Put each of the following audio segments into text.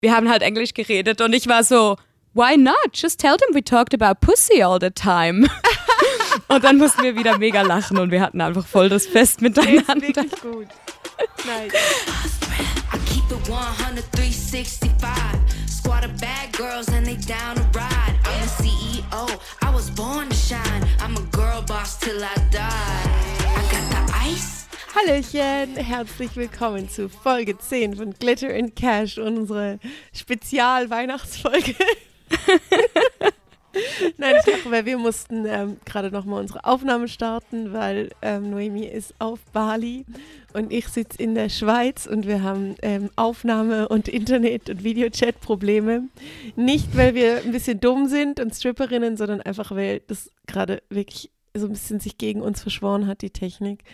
wir haben halt Englisch geredet und ich war so, why not? Just tell them we talked about pussy all the time. und dann mussten wir wieder mega lachen und wir hatten einfach voll das Fest miteinander. Der ist wirklich gut. Nice. I keep it 100, 365. Squad of bad girls and they down to ride. I'm the CEO, I was born to shine. I'm a girl boss till I die. Hallöchen, herzlich willkommen zu Folge 10 von Glitter and Cash, unsere Spezial-Weihnachtsfolge. Nein, ich mache, weil wir mussten ähm, gerade nochmal unsere Aufnahme starten, weil ähm, Noemi ist auf Bali und ich sitze in der Schweiz und wir haben ähm, Aufnahme und Internet- und Videochat-Probleme. Nicht, weil wir ein bisschen dumm sind und Stripperinnen, sondern einfach, weil das gerade wirklich so ein bisschen sich gegen uns verschworen hat, die Technik.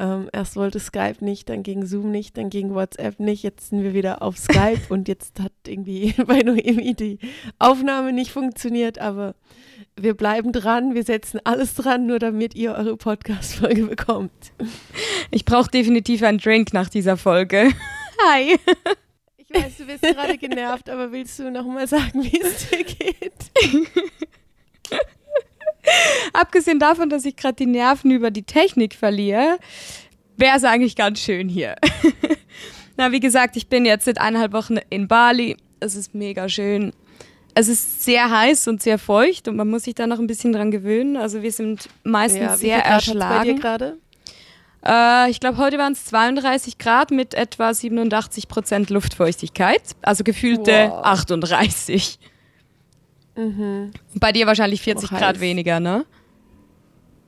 Ähm, erst wollte Skype nicht, dann ging Zoom nicht, dann ging WhatsApp nicht. Jetzt sind wir wieder auf Skype und jetzt hat irgendwie bei Noemi die Aufnahme nicht funktioniert, aber wir bleiben dran, wir setzen alles dran, nur damit ihr eure Podcast-Folge bekommt. Ich brauche definitiv einen Drink nach dieser Folge. Hi. Ich weiß, du bist gerade genervt, aber willst du nochmal sagen, wie es dir geht? Abgesehen davon, dass ich gerade die Nerven über die Technik verliere, wäre es eigentlich ganz schön hier. Na, wie gesagt, ich bin jetzt seit eineinhalb Wochen in Bali. Es ist mega schön. Es ist sehr heiß und sehr feucht und man muss sich da noch ein bisschen dran gewöhnen. Also wir sind meistens Ja, sehr erschlagen. gerade? Äh, ich glaube, heute waren es 32 Grad mit etwa 87 Prozent Luftfeuchtigkeit. Also gefühlte Wow. 38. Mhm. Bei dir wahrscheinlich 40 Auch Grad heiß. weniger, ne?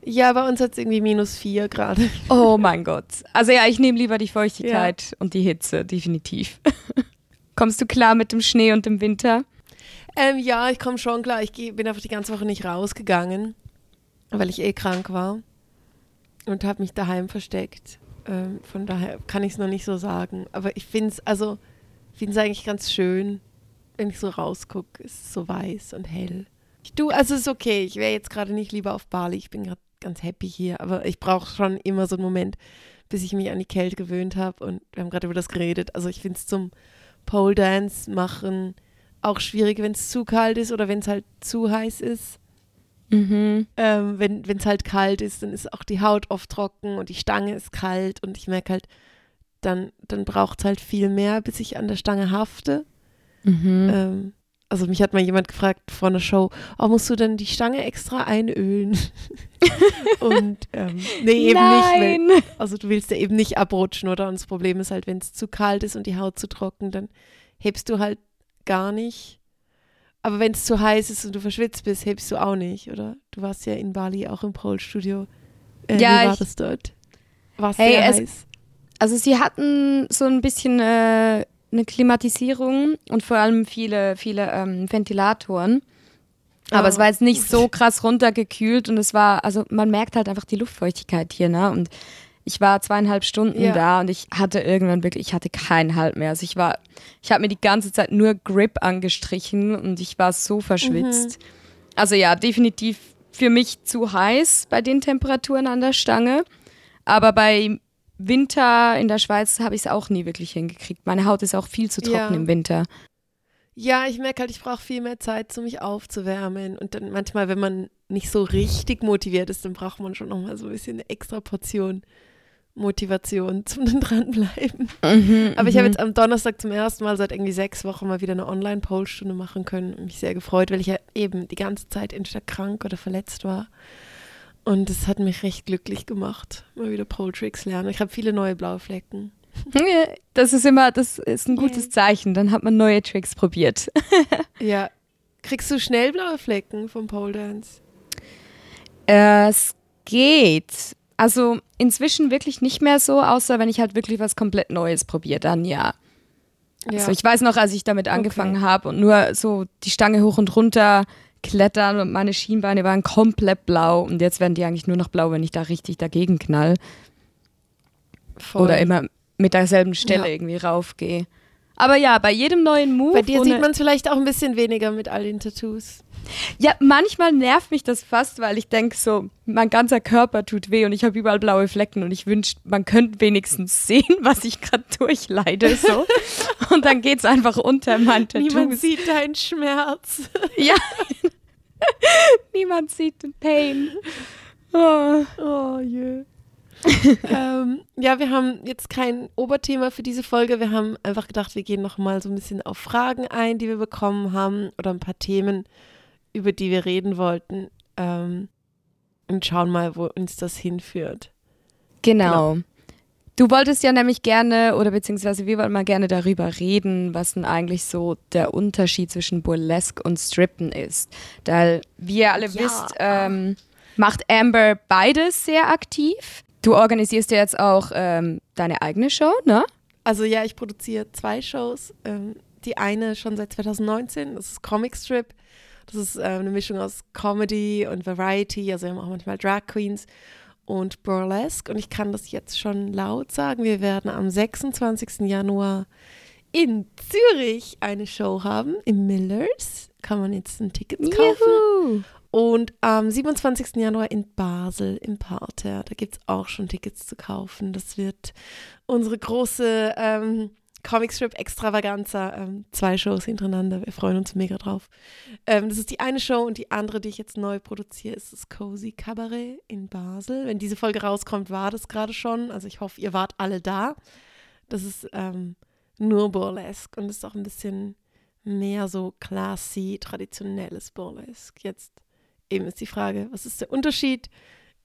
Ja, bei uns hat es irgendwie minus vier gerade. Oh mein Gott. Also ja, ich nehme lieber die Feuchtigkeit und die Hitze, definitiv. Kommst du klar mit dem Schnee und dem Winter? Ähm, ja, ich komme schon klar. Ich geh, bin einfach die ganze Woche nicht rausgegangen, weil ich eh krank war und habe mich daheim versteckt. Ähm, von daher kann ich es noch nicht so sagen. Aber ich finde es also, finde es eigentlich ganz schön, wenn ich so rausgucke. Es ist so weiß und hell. Ich, du, also ist okay. Ich wäre jetzt gerade nicht lieber auf Bali. Ich bin gerade ganz happy hier. Aber ich brauche schon immer so einen Moment, bis ich mich an die Kälte gewöhnt habe. Und wir haben gerade über das geredet. Also ich finde es zum Pole Dance machen auch schwierig, wenn es zu kalt ist oder wenn es halt zu heiß ist. Mhm. Ähm, wenn es halt kalt ist, dann ist auch die Haut oft trocken und die Stange ist kalt und ich merke halt, dann, dann braucht es halt viel mehr, bis ich an der Stange hafte. Mhm. Ähm, also mich hat mal jemand gefragt vor einer Show, oh, musst du dann die Stange extra einölen? und ähm, nee, eben nicht. Weil, Nein. also du willst ja eben nicht abrutschen, oder? Und das Problem ist halt, wenn es zu kalt ist und die Haut zu trocken, dann hebst du halt gar nicht. Aber wenn es zu heiß ist und du verschwitzt bist, hebst du auch nicht, oder? Du warst ja in Bali auch im Pole-Studio. Äh, Ja, wie war ich- das dort? War Hey, es- heiß? Also sie hatten so ein bisschen äh, eine Klimatisierung und vor allem viele, viele ähm, Ventilatoren. Aber Ah, es war jetzt nicht so krass runtergekühlt und es war, also man merkt halt einfach die Luftfeuchtigkeit hier, ne? Und ich war zweieinhalb Stunden Ja. da und ich hatte irgendwann wirklich, ich hatte keinen Halt mehr. Also ich war, ich habe mir die ganze Zeit nur Grip angestrichen und ich war so verschwitzt. Mhm. Also ja, definitiv für mich zu heiß bei den Temperaturen an der Stange. Aber bei Winter in der Schweiz habe ich es auch nie wirklich hingekriegt. Meine Haut ist auch viel zu trocken Ja. im Winter. Ja, ich merke halt, ich brauche viel mehr Zeit, um mich aufzuwärmen. Und dann manchmal, wenn man nicht so richtig motiviert ist, dann braucht man schon nochmal so ein bisschen eine extra Portion Motivation zum dranbleiben. Aber ich habe jetzt am Donnerstag zum ersten Mal seit irgendwie sechs Wochen mal wieder eine Online-Pole-Stunde machen können und mich sehr gefreut, weil ich ja eben die ganze Zeit entweder krank oder verletzt war. Und es hat mich recht glücklich gemacht, mal wieder Pole-Tricks lernen. Ich habe viele neue blaue Flecken. Das ist immer, das ist ein gutes Zeichen. Dann hat man neue Tricks probiert. Ja. Kriegst du schnell blaue Flecken vom Pole Dance? Es geht. Also inzwischen wirklich nicht mehr so, außer wenn ich halt wirklich was komplett Neues probiere, dann ja. Also ich weiß noch, als ich damit angefangen habe und nur so die Stange hoch und runter klettern und meine Schienbeine waren komplett blau und jetzt werden die eigentlich nur noch blau, wenn ich da richtig dagegen knall Voll. oder immer mit derselben Stelle Ja. irgendwie raufgehe. Aber ja, bei jedem neuen Move. Bei dir sieht man es vielleicht auch ein bisschen weniger mit all den Tattoos. Ja, manchmal nervt mich das fast, weil ich denke so, mein ganzer Körper tut weh und ich habe überall blaue Flecken und ich wünsche, man könnte wenigstens sehen, was ich gerade durchleide. So. und dann geht es einfach unter mein Tattoo. Niemand sieht deinen Schmerz. ja. Niemand sieht den Pain. Oh, oh je. ähm, ja, wir haben jetzt kein Oberthema für diese Folge. Wir haben einfach gedacht, wir gehen noch mal so ein bisschen auf Fragen ein, die wir bekommen haben oder ein paar Themen, über die wir reden wollten ähm, und schauen mal, wo uns das hinführt. Genau. genau. Du wolltest ja nämlich gerne, oder beziehungsweise wir wollten mal gerne darüber reden, was denn eigentlich so der Unterschied zwischen Burlesque und Strippen ist. Da, wie ihr alle ja. wisst, ähm, macht Amber beides sehr aktiv. Du organisierst ja jetzt auch ähm, deine eigene Show, ne? Also ja, ich produziere zwei Shows. Ähm, die eine schon seit 2019, das ist Comic Strip. Das ist äh, eine Mischung aus Comedy und Variety, also wir haben auch manchmal Drag Queens und Burlesque. Und ich kann das jetzt schon laut sagen. Wir werden am 26. Januar in Zürich eine Show haben, im Millers. Kann man jetzt ein Ticket kaufen. Juhu. Und am 27. Januar in Basel im Parterre. Da gibt es auch schon Tickets zu kaufen. Das wird unsere große ähm, Comicstrip Extravaganza. Ähm, zwei Shows hintereinander. Wir freuen uns mega drauf. Ähm, das ist die eine Show und die andere, die ich jetzt neu produziere, ist das Cozy Cabaret in Basel. Wenn diese Folge rauskommt, war das gerade schon. Also ich hoffe, ihr wart alle da. Das ist ähm, nur Burlesque und ist auch ein bisschen mehr so classy, traditionelles Burlesque. Jetzt eben ist die Frage, was ist der Unterschied?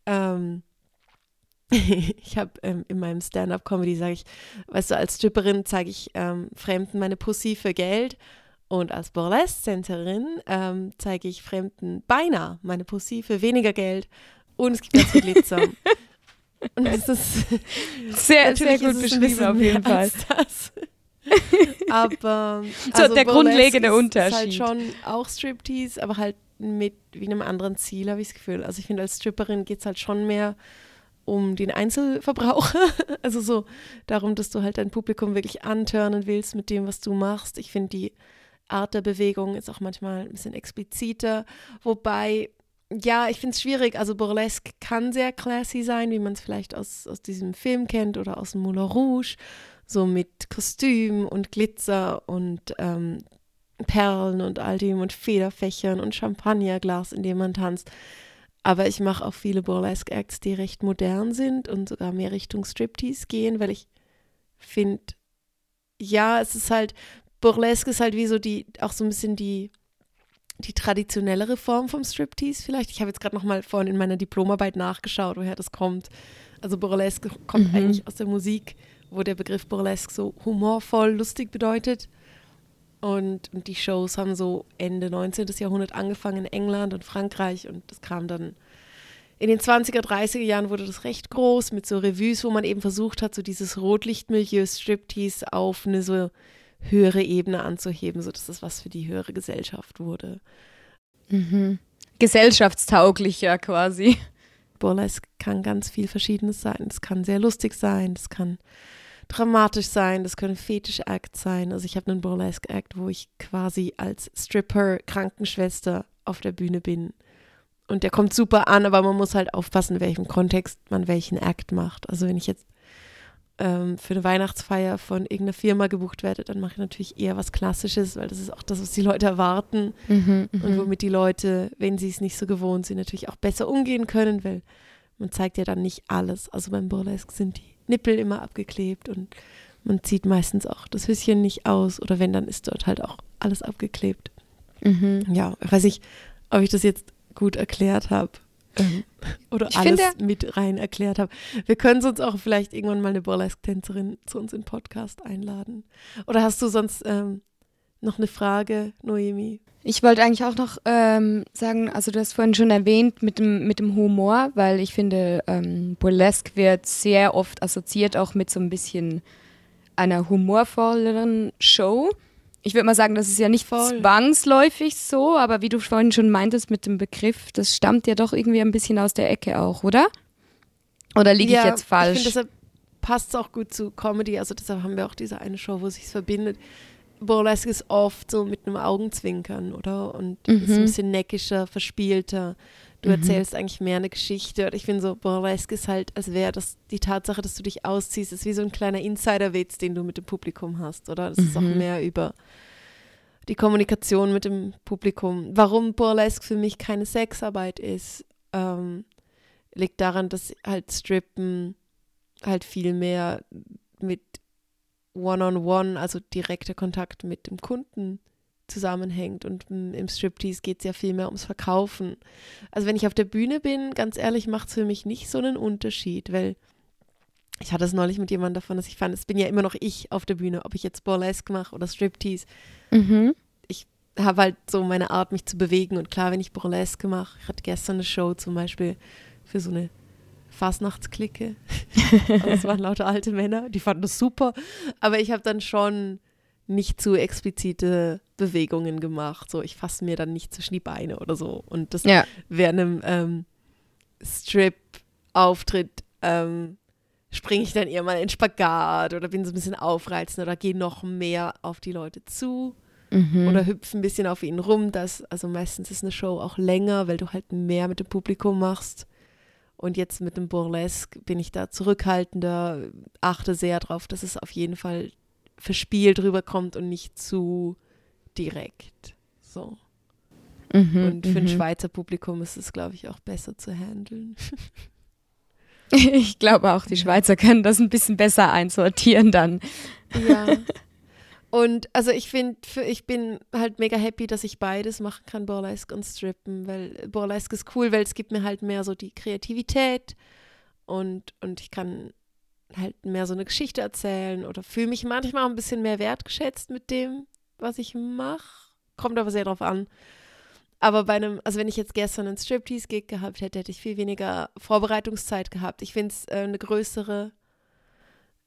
Ähm, ich habe ähm, in meinem Stand-up-Comedy, sage ich, weißt du, als Stripperin zeige ich ähm, Fremden meine Pussy für Geld und als Burlesque-Centerin ähm, zeige ich Fremden beinahe meine Pussy für weniger Geld und es gibt ganz viel Glitzer. und das ist sehr, sehr gut beschrieben auf jeden Fall. aber also so der grundlegende Unterschied. Ist halt schon auch Striptease, aber halt mit wie einem anderen Ziel, habe ich das Gefühl. Also ich finde, als Stripperin geht es halt schon mehr um den Einzelverbraucher. Also so darum, dass du halt dein Publikum wirklich antörnen willst mit dem, was du machst. Ich finde, die Art der Bewegung ist auch manchmal ein bisschen expliziter. Wobei, ja, ich finde es schwierig. Also Burlesque kann sehr classy sein, wie man es vielleicht aus, aus diesem Film kennt oder aus dem Moulin Rouge. So mit Kostüm und Glitzer und ähm, Perlen und all dem und Federfächern und Champagnerglas, in dem man tanzt. Aber ich mache auch viele Burlesque Acts, die recht modern sind und sogar mehr Richtung Striptease gehen, weil ich finde, ja, es ist halt, Burlesque ist halt wie so die, auch so ein bisschen die, die traditionellere Form vom Striptease vielleicht. Ich habe jetzt gerade nochmal vorhin in meiner Diplomarbeit nachgeschaut, woher das kommt. Also Burlesque kommt mhm. eigentlich aus der Musik, wo der Begriff Burlesque so humorvoll, lustig bedeutet. Und, und die Shows haben so Ende 19. Jahrhundert angefangen in England und Frankreich und das kam dann in den 20er, 30er Jahren wurde das recht groß mit so Revues, wo man eben versucht hat, so dieses Rotlichtmilieu Striptease auf eine so höhere Ebene anzuheben, sodass das was für die höhere Gesellschaft wurde. Mhm. Gesellschaftstauglicher quasi. Burlesque kann ganz viel Verschiedenes sein. Es kann sehr lustig sein, es kann dramatisch sein, das können Fetisch-Acts sein. Also ich habe einen Burlesque-Act, wo ich quasi als Stripper, Krankenschwester auf der Bühne bin. Und der kommt super an, aber man muss halt aufpassen, in welchem Kontext man welchen Act macht. Also wenn ich jetzt ähm, für eine Weihnachtsfeier von irgendeiner Firma gebucht werde, dann mache ich natürlich eher was Klassisches, weil das ist auch das, was die Leute erwarten mhm, und mhm. womit die Leute, wenn sie es nicht so gewohnt sind, natürlich auch besser umgehen können, weil man zeigt ja dann nicht alles. Also beim Burlesque sind die Nippel immer abgeklebt und man zieht meistens auch das Höschen nicht aus oder wenn, dann ist dort halt auch alles abgeklebt. Mhm. Ja, ich weiß nicht, ob ich das jetzt gut erklärt habe. Ähm, oder ich alles finde, mit rein erklärt habe. Wir können uns auch vielleicht irgendwann mal eine Burlesque-Tänzerin zu uns in Podcast einladen. Oder hast du sonst ähm, noch eine Frage, Noemi? Ich wollte eigentlich auch noch ähm, sagen, also du hast vorhin schon erwähnt mit dem, mit dem Humor, weil ich finde, ähm, Burlesque wird sehr oft assoziiert auch mit so ein bisschen einer humorvolleren Show. Ich würde mal sagen, das ist ja nicht Voll. zwangsläufig so, aber wie du vorhin schon meintest mit dem Begriff, das stammt ja doch irgendwie ein bisschen aus der Ecke auch, oder? Oder liege ja, ich jetzt falsch? Ich finde, deshalb passt es auch gut zu Comedy. Also deshalb haben wir auch diese eine Show, wo sich verbindet Burlesque ist oft so mit einem Augenzwinkern, oder? Und mhm. ist ein bisschen neckischer, verspielter. Du mhm. erzählst eigentlich mehr eine Geschichte. Und ich finde so, Burlesque ist halt, als wäre das die Tatsache, dass du dich ausziehst, ist wie so ein kleiner Insiderwitz, den du mit dem Publikum hast, oder? Das mhm. ist auch mhm. mehr über die Kommunikation mit dem Publikum. Warum Burlesque für mich keine Sexarbeit ist, ähm, liegt daran, dass halt Strippen halt viel mehr mit One-on-One, -on -one, also direkter Kontakt mit dem Kunden zusammenhängt. Und im Striptease geht es ja viel mehr ums Verkaufen. Also wenn ich auf der Bühne bin, ganz ehrlich, macht es für mich nicht so einen Unterschied, weil ich hatte es neulich mit jemandem davon, dass ich fand, es bin ja immer noch ich auf der Bühne, ob ich jetzt Burlesque mache oder Striptease. Mhm. Ich habe halt so meine Art, mich zu bewegen. Und klar, wenn ich Burlesque mache, ich hatte gestern eine Show zum Beispiel für so eine Fasnachtsklicke. also es waren lauter alte Männer, die fanden das super. Aber ich habe dann schon nicht zu explizite Bewegungen gemacht. So, ich fasse mir dann nicht zwischen die Beine oder so. Und das ja. während einem ähm, Strip-Auftritt ähm, springe ich dann eher mal in Spagat oder bin so ein bisschen aufreizend oder gehe noch mehr auf die Leute zu mhm. oder hüpfe ein bisschen auf ihnen rum. Das, also meistens ist eine Show auch länger, weil du halt mehr mit dem Publikum machst. Und jetzt mit dem Burlesque bin ich da zurückhaltender, achte sehr darauf, dass es auf jeden Fall verspielt rüberkommt und nicht zu direkt. So. Mhm, und für ein mhm. Schweizer Publikum ist es, glaube ich, auch besser zu handeln. Ich glaube auch, die Schweizer können das ein bisschen besser einsortieren dann. Ja. Und also ich finde, ich bin halt mega happy, dass ich beides machen kann, Burlesque und Strippen, weil Burlesque ist cool, weil es gibt mir halt mehr so die Kreativität und, und ich kann halt mehr so eine Geschichte erzählen oder fühle mich manchmal auch ein bisschen mehr wertgeschätzt mit dem, was ich mache. Kommt aber sehr drauf an. Aber bei einem, also wenn ich jetzt gestern einen Striptease-Gig gehabt hätte, hätte ich viel weniger Vorbereitungszeit gehabt. Ich finde es äh, eine größere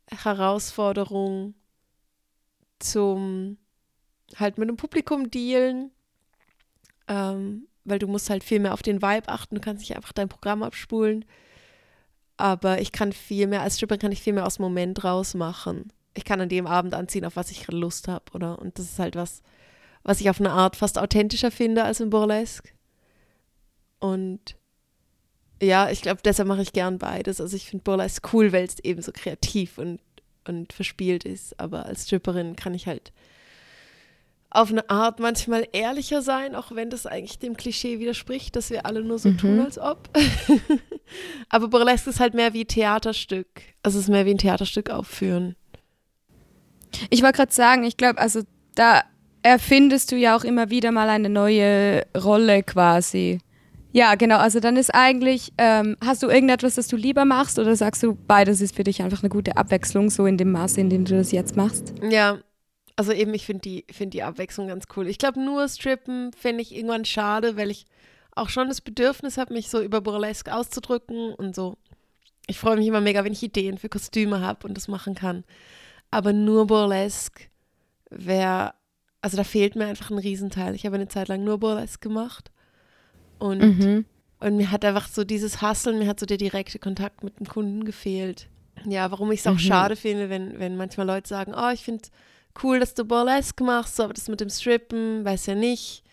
Herausforderung, zum halt mit dem Publikum dealen, ähm, weil du musst halt viel mehr auf den Vibe achten, du kannst nicht einfach dein Programm abspulen. Aber ich kann viel mehr, als Stripper kann ich viel mehr aus dem Moment rausmachen. Ich kann an dem Abend anziehen, auf was ich gerade Lust habe, oder? Und das ist halt was, was ich auf eine Art fast authentischer finde als im Burlesque. Und ja, ich glaube, deshalb mache ich gern beides. Also ich finde Burlesque cool, weil es eben so kreativ und und verspielt ist. Aber als Stripperin kann ich halt auf eine Art manchmal ehrlicher sein, auch wenn das eigentlich dem Klischee widerspricht, dass wir alle nur so mhm. tun, als ob. Aber Burlesque ist halt mehr wie Theaterstück. Also es ist mehr wie ein Theaterstück aufführen. Ich wollte gerade sagen, ich glaube, also da erfindest du ja auch immer wieder mal eine neue Rolle quasi. Ja, genau. Also dann ist eigentlich, ähm, hast du irgendetwas, das du lieber machst oder sagst du, beides ist für dich einfach eine gute Abwechslung, so in dem Maße, in dem du das jetzt machst? Ja, also eben, ich finde die, find die Abwechslung ganz cool. Ich glaube, nur Strippen fände ich irgendwann schade, weil ich auch schon das Bedürfnis habe, mich so über Burlesque auszudrücken und so. Ich freue mich immer mega, wenn ich Ideen für Kostüme habe und das machen kann. Aber nur Burlesque wäre, also da fehlt mir einfach ein Riesenteil. Ich habe eine Zeit lang nur Burlesque gemacht und, mhm. und mir hat einfach so dieses Hasseln, mir hat so der direkte Kontakt mit dem Kunden gefehlt. Ja, warum ich es auch mhm. schade finde, wenn, wenn manchmal Leute sagen, oh, ich finde cool, dass du Burlesque machst, aber das mit dem Strippen, weiß ja nicht.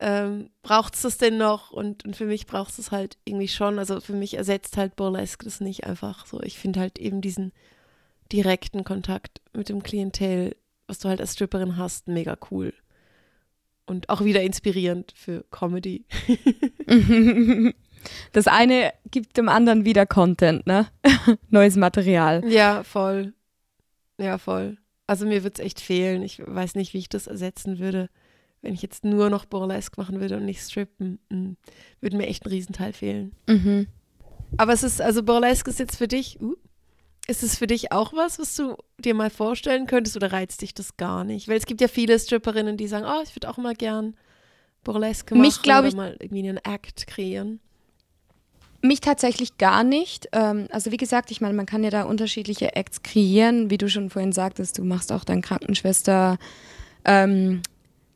Ähm, braucht es das denn noch? Und, und für mich braucht es halt irgendwie schon. Also für mich ersetzt halt Burlesque das nicht einfach so. Ich finde halt eben diesen direkten Kontakt mit dem Klientel, was du halt als Stripperin hast, mega cool und auch wieder inspirierend für Comedy. Das eine gibt dem anderen wieder Content, ne? Neues Material. Ja, voll. Ja, voll. Also mir würde es echt fehlen. Ich weiß nicht, wie ich das ersetzen würde, wenn ich jetzt nur noch Burlesque machen würde und nicht strippen. Hm, würde mir echt ein Riesenteil fehlen. Mhm. Aber es ist, also Burlesque ist jetzt für dich, uh, ist es für dich auch was, was du dir mal vorstellen könntest oder reizt dich das gar nicht? Weil es gibt ja viele Stripperinnen, die sagen, oh, ich würde auch mal gern Burlesque machen Mich, oder ich, mal irgendwie einen Act kreieren. Mich tatsächlich gar nicht. Ähm, also wie gesagt, ich meine, man kann ja da unterschiedliche Acts kreieren, wie du schon vorhin sagtest, du machst auch dein Krankenschwester ähm,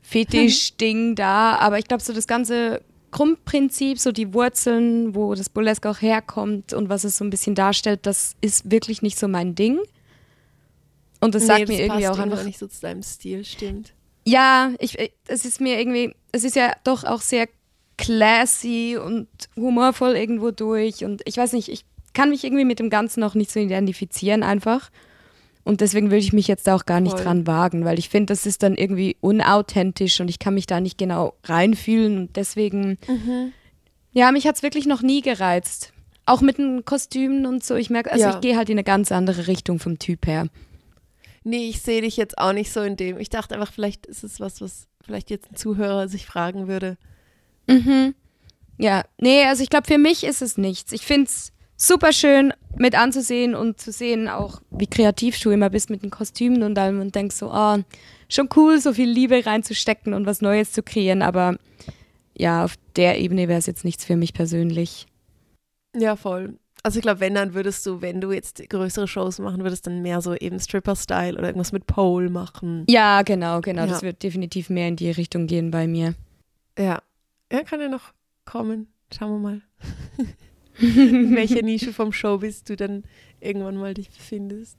Fetisch-Ding da, aber ich glaube, so das ganze Grundprinzip, so die Wurzeln, wo das Burlesque auch herkommt und was es so ein bisschen darstellt, das ist wirklich nicht so mein Ding. Und das Nee, sagt das mir irgendwie auch einfach. nicht so zu deinem Stil, stimmt. Ja, ich, ich- es ist mir irgendwie, es ist ja doch auch sehr classy und humorvoll irgendwo durch. Und ich weiß nicht, ich kann mich irgendwie mit dem Ganzen noch nicht so identifizieren einfach. Und deswegen will ich mich jetzt da auch gar nicht Voll. dran wagen, weil ich finde, das ist dann irgendwie unauthentisch und ich kann mich da nicht genau reinfühlen. Und deswegen, ja, mich hat es wirklich noch nie gereizt. Auch mit den Kostümen und so. Ich merke, also Ja. ich gehe halt in eine ganz andere Richtung vom Typ her. Nee, ich sehe dich jetzt auch nicht so in dem. Ich dachte einfach, vielleicht ist es was, was vielleicht jetzt ein Zuhörer sich fragen würde. Mhm. Ja, nee, also ich glaube, für mich ist es nichts. Ich finde es super schön mit anzusehen und zu sehen auch, wie kreativ du immer bist mit den Kostümen und allem und denkst so, oh, schon cool, so viel Liebe reinzustecken und was Neues zu kreieren, aber ja, auf der Ebene wäre es jetzt nichts für mich persönlich. Ja, voll. Also ich glaube, wenn, dann würdest du, wenn du jetzt größere Shows machen würdest, dann mehr so eben Stripper-Style oder irgendwas mit Pole machen. Ja, genau, genau. Das Ja. wird definitiv mehr in die Richtung gehen bei mir. Ja. Ja, kann ja noch kommen. Schauen wir mal. in welcher Nische vom Showbiz du dann irgendwann mal dich befindest.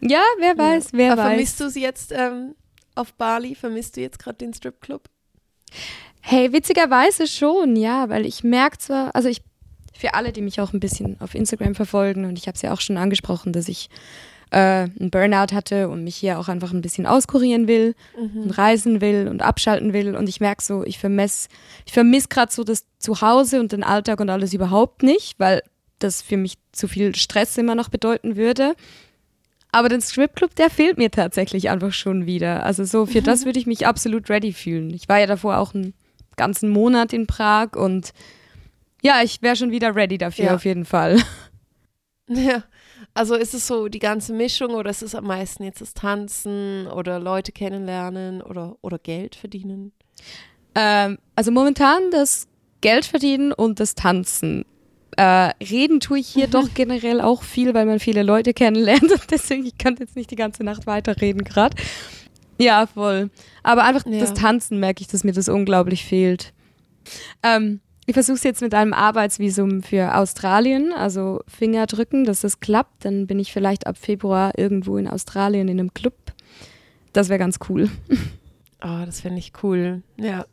Ja, wer weiß, wer Aber weiß. vermisst du es jetzt ähm, auf Bali? Vermisst du jetzt gerade den Stripclub? Hey, witzigerweise schon, ja, weil ich merke zwar, also ich, für alle, die mich auch ein bisschen auf Instagram verfolgen, und ich habe es ja auch schon angesprochen, dass ich äh, einen Burnout hatte und mich hier auch einfach ein bisschen auskurieren will und reisen will und abschalten will. Und ich merke so, ich vermisse ich vermiss gerade so das Zuhause und den Alltag und alles überhaupt nicht, weil das für mich zu viel Stress immer noch bedeuten würde. Aber den Stripclub, der fehlt mir tatsächlich einfach schon wieder. Also so für das würde ich mich absolut ready fühlen. Ich war ja davor auch einen ganzen Monat in Prag und ja, ich wäre schon wieder ready dafür Ja. auf jeden Fall. Ja. Also ist es so die ganze Mischung oder ist es am meisten jetzt das Tanzen oder Leute kennenlernen oder, oder Geld verdienen? Ähm, also momentan das Geld verdienen und das Tanzen. Äh, reden tue ich hier doch generell auch viel, weil man viele Leute kennenlernt und deswegen, ich kann jetzt nicht die ganze Nacht weiterreden gerade. Ja, voll. Aber einfach Ja. das Tanzen merke ich, dass mir das unglaublich fehlt. Ähm, ich versuche es jetzt mit einem Arbeitsvisum für Australien, also Finger drücken, dass das klappt. Dann bin ich vielleicht ab Februar irgendwo in Australien in einem Club. Das wäre ganz cool. Oh, das fände ich cool. Ja.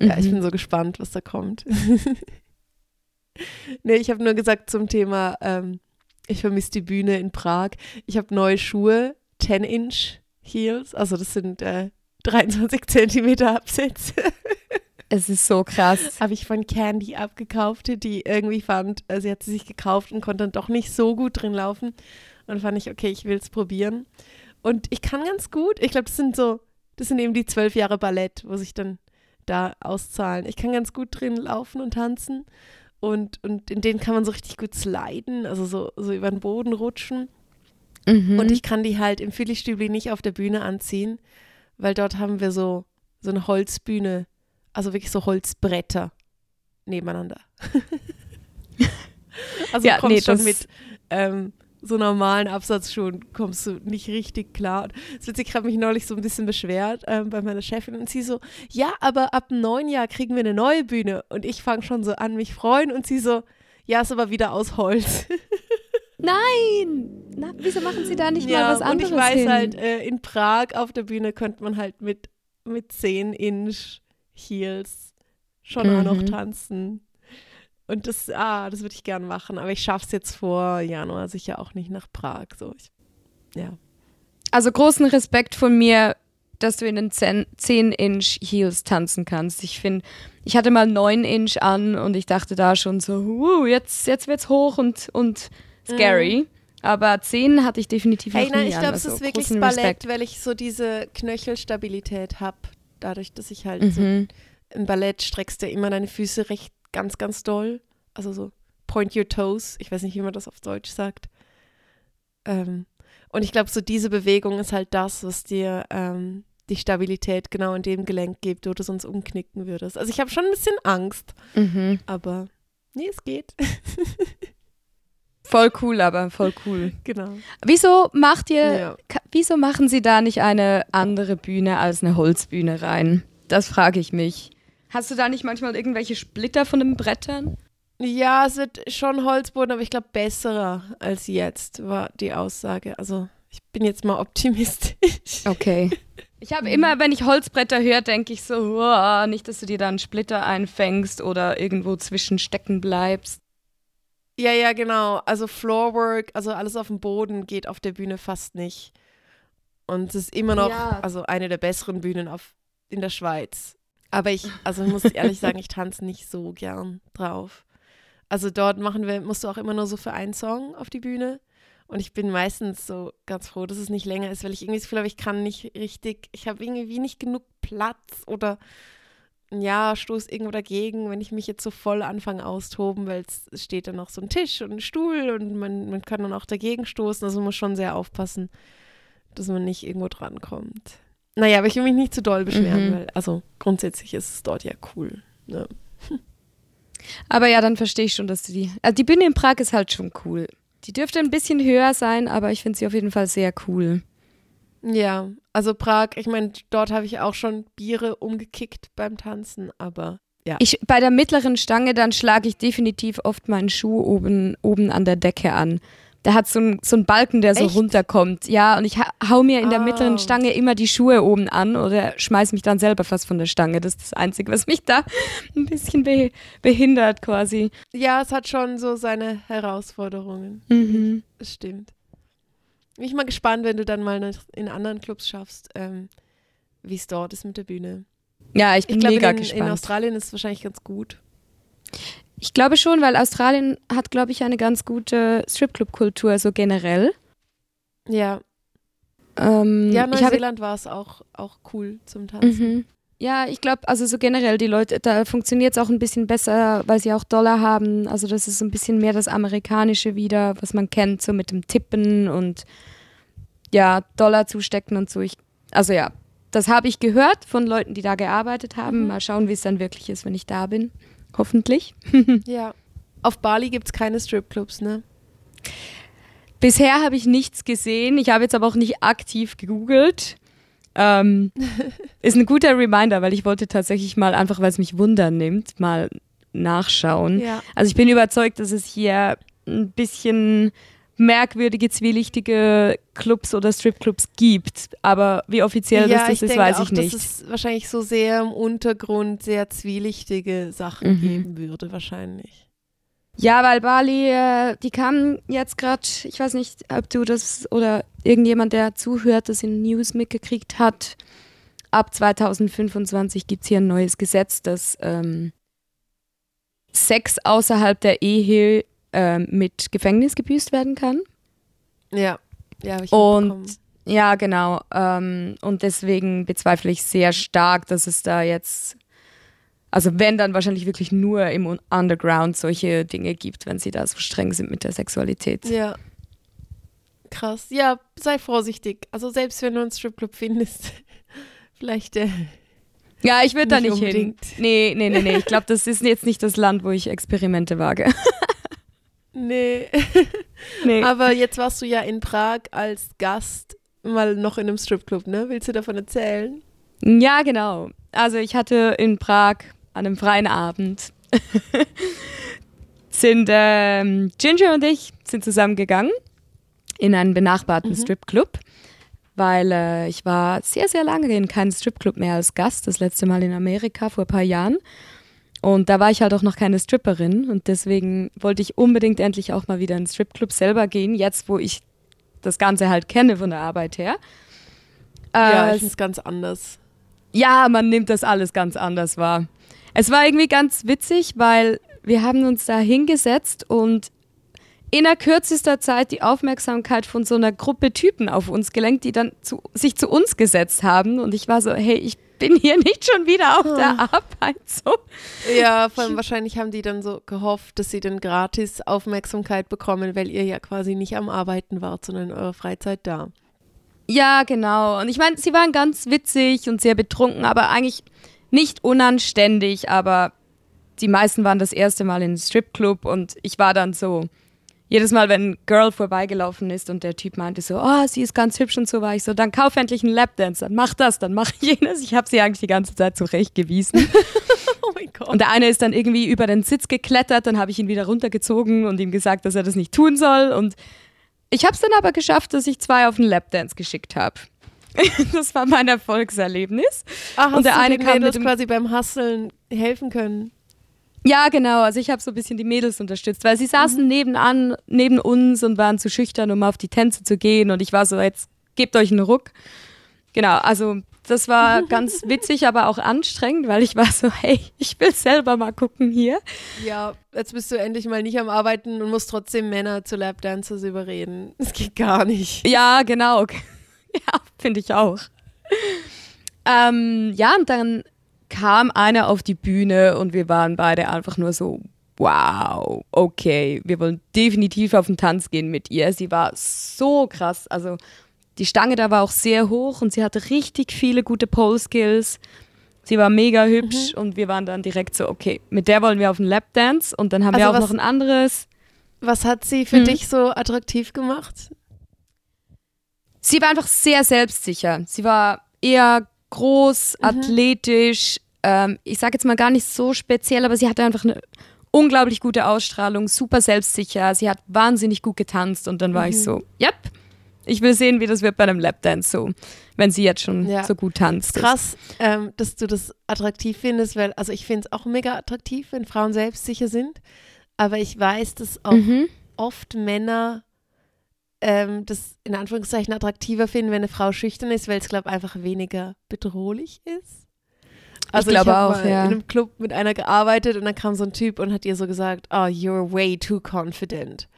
Ja, ich Mhm. bin so gespannt, was da kommt. nee, ich habe nur gesagt zum Thema, ähm, ich vermisse die Bühne in Prag. Ich habe neue Schuhe, 10-Inch Heels, also das sind äh, 23 Zentimeter Absätze. Es ist so krass. habe ich von Candy abgekauft, die irgendwie fand, äh, sie hat sie sich gekauft und konnte dann doch nicht so gut drin laufen. Und dann fand ich, okay, ich will es probieren. Und ich kann ganz gut, ich glaube, das sind so, das sind eben die zwölf Jahre Ballett, wo sich dann da auszahlen. Ich kann ganz gut drin laufen und tanzen. Und, und in denen kann man so richtig gut sliden, also so, so über den Boden rutschen. Mhm. Und ich kann die halt im Philly-Stübli nicht auf der Bühne anziehen, weil dort haben wir so, so eine Holzbühne, also wirklich so Holzbretter nebeneinander. also Ja, kommst nee, schon das- mit ähm, so normalen Absatzschuhen kommst du nicht richtig klar. Das ist witzig, ich habe mich neulich so ein bisschen beschwert ähm, bei meiner Chefin und sie so, ja, aber ab dem neuen Jahr kriegen wir eine neue Bühne. Und ich fange schon so an, mich freuen und sie so, ja, ist aber wieder aus Holz. Nein! Na, wieso machen sie da nicht ja, mal was und anderes ich weiß hin? halt, äh, in Prag auf der Bühne könnte man halt mit, mit 10-Inch Heels schon auch noch Mhm. tanzen. Und das, ah, das würde ich gern machen, aber ich schaffe es jetzt vor Januar sicher auch nicht nach Prag. So, ich, ja. Also großen Respekt von mir, dass du in den 10-Inch Heels tanzen kannst. Ich finde, ich hatte mal 9-Inch an und ich dachte da schon so, uh, jetzt, jetzt wird's hoch und, und scary. Aber 10 hatte ich definitiv Mhm. Hey, noch nein, nie ich glaube, es also ist wirklich Ballett, Respekt. weil ich so diese Knöchelstabilität habe. Dadurch, dass ich halt so Mhm. im Ballett streckst du immer deine Füße recht ganz, ganz doll. Also so point your toes. Ich weiß nicht, wie man das auf Deutsch sagt. Ähm, und ich glaube, so diese Bewegung ist halt das, was dir ähm, die Stabilität genau in dem Gelenk gibt, wo du sonst umknicken würdest. Also ich habe schon ein bisschen Angst, Mhm. aber nee, es geht. Voll cool, aber voll cool. genau. Wieso macht ihr, Ja. wieso machen sie da nicht eine andere Bühne als eine Holzbühne rein? Das frage ich mich. Hast du da nicht manchmal irgendwelche Splitter von den Brettern? Ja, es wird schon Holzboden, aber ich glaube besserer als jetzt, war die Aussage. Also ich bin jetzt mal optimistisch. Okay. Ich habe immer, wenn ich Holzbretter höre, denke ich so, oh, nicht, dass du dir da einen Splitter einfängst oder irgendwo zwischen stecken bleibst. Ja, ja, genau. Also Floorwork, also alles auf dem Boden geht auf der Bühne fast nicht. Und es ist immer noch Ja. also eine der besseren Bühnen auf, in der Schweiz. Aber ich, also ich muss ehrlich sagen, ich tanze nicht so gern drauf. Also dort machen wir, musst du auch immer nur so für einen Song auf die Bühne. Und ich bin meistens so ganz froh, dass es nicht länger ist, weil ich irgendwie das Gefühl habe, ich kann nicht richtig, ich habe irgendwie nicht genug Platz oder ja, stoß irgendwo dagegen, wenn ich mich jetzt so voll anfange austoben, weil es steht dann noch so ein Tisch und ein Stuhl und man, man kann dann auch dagegen stoßen. Also man muss schon sehr aufpassen, dass man nicht irgendwo drankommt. Naja, aber ich will mich nicht zu doll beschweren, Mhm. weil, also grundsätzlich ist es dort ja cool. Ne? Aber ja, dann verstehe ich schon, dass du die. Also die Bühne in Prag ist halt schon cool. Die dürfte ein bisschen höher sein, aber ich finde sie auf jeden Fall sehr cool. Ja, also Prag, ich meine, dort habe ich auch schon Biere umgekickt beim Tanzen, aber ja. Ich, bei der mittleren Stange, dann schlage ich definitiv oft meinen Schuh oben, oben an der Decke an. Der hat so einen so Balken, der so Echt? runterkommt. Ja, und ich ha hau mir in der Oh. mittleren Stange immer die Schuhe oben an oder schmeiß mich dann selber fast von der Stange. Das ist das Einzige, was mich da ein bisschen be behindert quasi. Ja, es hat schon so seine Herausforderungen. Mhm. Das stimmt. Bin ich mal gespannt, wenn du dann mal in anderen Clubs schaffst, ähm, wie es dort ist mit der Bühne. Ja, ich bin Ich glaube, mega in, in gespannt. Australien ist es wahrscheinlich ganz gut. Ich glaube schon, weil Australien hat, glaube ich, eine ganz gute Stripclub-Kultur, so generell. Ja, Ähm, ja Neuseeland war es auch, auch cool zum Tanzen. Mhm. Ja, ich glaube, also so generell, die Leute, da funktioniert es auch ein bisschen besser, weil sie auch Dollar haben. Also das ist so ein bisschen mehr das Amerikanische wieder, was man kennt, so mit dem Tippen und ja, Dollar zustecken und so. Ich, also ja, das habe ich gehört von Leuten, die da gearbeitet haben. Mhm. Mal schauen, wie es dann wirklich ist, wenn ich da bin. Hoffentlich. Ja. Auf Bali gibt es keine Stripclubs, ne? Bisher habe ich nichts gesehen. Ich habe jetzt aber auch nicht aktiv gegoogelt. Ähm, ist ein guter Reminder, weil ich wollte tatsächlich mal, einfach weil es mich wundern nimmt, mal nachschauen. Ja. Also ich bin überzeugt, dass es hier ein bisschen merkwürdige, zwielichtige Clubs oder Stripclubs gibt. Aber wie offiziell ja, das ist, das weiß auch, ich nicht. dass es wahrscheinlich so sehr im Untergrund sehr zwielichtige Sachen Mhm. geben würde, wahrscheinlich. Ja, weil Bali, äh, die kamen jetzt gerade, ich weiß nicht, ob du das oder irgendjemand, der zuhört, das in News mitgekriegt hat. Ab 2025 gibt es hier ein neues Gesetz, das ähm, Sex außerhalb der Ehe ähm, mit Gefängnis gebüßt werden kann. Ja, ja, habe ich Und ja, genau. Ähm, und deswegen bezweifle ich sehr stark, dass es da jetzt, also wenn dann wahrscheinlich wirklich nur im Un- Underground solche Dinge gibt, wenn sie da so streng sind mit der Sexualität. Ja. Krass. Ja, sei vorsichtig. Also selbst wenn du einen Stripclub findest, vielleicht äh, Ja, ich würde da Nicht nicht hin. unbedingt. Nee, nee, nee, nee. Ich glaube, das ist jetzt nicht das Land, wo ich Experimente wage. nee. nee. Aber jetzt warst du ja in Prag als Gast mal noch in einem Stripclub, ne? Willst du davon erzählen? Ja, genau. Also ich hatte in Prag an einem freien Abend sind ähm, Ginger und ich sind zusammengegangen in einen benachbarten Mhm. Stripclub, weil äh, ich war sehr, sehr lange in keinem Stripclub mehr als Gast, das letzte Mal in Amerika vor ein paar Jahren. Und da war ich halt auch noch keine Stripperin und deswegen wollte ich unbedingt endlich auch mal wieder in einen Stripclub selber gehen, jetzt wo ich das Ganze halt kenne von der Arbeit her. ja, Äh, finde es ganz anders. ja, man nimmt das alles ganz anders wahr. Es war irgendwie ganz witzig, weil wir haben uns da hingesetzt und inner kürzester Zeit die Aufmerksamkeit von so einer Gruppe Typen auf uns gelenkt, die dann zu, sich zu uns gesetzt haben. Und ich war so, hey, ich bin hier nicht schon wieder auf der Arbeit. So. Ja, vor allem wahrscheinlich haben die dann so gehofft, dass sie dann gratis Aufmerksamkeit bekommen, weil ihr ja quasi nicht am Arbeiten wart, sondern in eurer Freizeit da. Ja, genau. Und ich meine, sie waren ganz witzig und sehr betrunken, aber eigentlich nicht unanständig, aber die meisten waren das erste Mal in einem Stripclub und ich war dann so, jedes Mal, wenn ein Girl vorbeigelaufen ist und der Typ meinte so, oh, sie ist ganz hübsch und so, war ich so, dann kauf endlich einen Lapdance, dann mach das, dann mach jenes. Ich habe sie eigentlich die ganze Zeit zurechtgewiesen. Oh mein Gott. Und der eine ist dann irgendwie über den Sitz geklettert, dann habe ich ihn wieder runtergezogen und ihm gesagt, dass er das nicht tun soll. Und Ich habe es dann aber geschafft, dass ich zwei auf den Lapdance geschickt habe. das war mein Erfolgserlebnis. Ach, und der eine kam Mädels quasi beim Hustlen helfen können? Ja, genau. Also ich habe so ein bisschen die Mädels unterstützt, weil sie saßen nebenan, neben uns und waren zu schüchtern, um auf die Tänze zu gehen. Und ich war so, jetzt gebt euch einen Ruck. Genau, also das war ganz witzig, aber auch anstrengend, weil ich war so, hey, ich will selber mal gucken hier. Ja, jetzt bist du endlich mal nicht am Arbeiten und musst trotzdem Männer zu Lapdancers überreden. Das geht gar nicht. Ja, genau. Ja, finde ich auch. Ähm, ja, und dann kam einer auf die Bühne und wir waren beide einfach nur so, wow, okay, wir wollen definitiv auf den Tanz gehen mit ihr. Sie war so krass. Also die Stange da war auch sehr hoch und sie hatte richtig viele gute Pole-Skills. Sie war mega hübsch Mhm. und wir waren dann direkt so, okay, mit der wollen wir auf den Lapdance und dann haben wir Also auch was- noch ein anderes. Was hat sie für Mhm. dich so attraktiv gemacht? Sie war einfach sehr selbstsicher. Sie war eher groß, Mhm. athletisch. Ähm, ich sage jetzt mal gar nicht so speziell, aber sie hatte einfach eine unglaublich gute Ausstrahlung, super selbstsicher. Sie hat wahnsinnig gut getanzt und dann war Mhm. ich so, yep, ich will sehen, wie das wird bei einem Lapdance so, wenn sie jetzt schon Ja. so gut tanzt. Krass, ähm, dass du das attraktiv findest, weil, also ich finde es auch mega attraktiv, wenn Frauen selbstsicher sind. Aber ich weiß, dass auch Mhm. oft Männer ähm, das in Anführungszeichen attraktiver finden, wenn eine Frau schüchtern ist, weil es, glaube ich, einfach weniger bedrohlich ist. Also glaube hab auch, mal ja. in einem Club mit einer gearbeitet und dann kam so ein Typ und hat ihr so gesagt, oh, you're way too confident.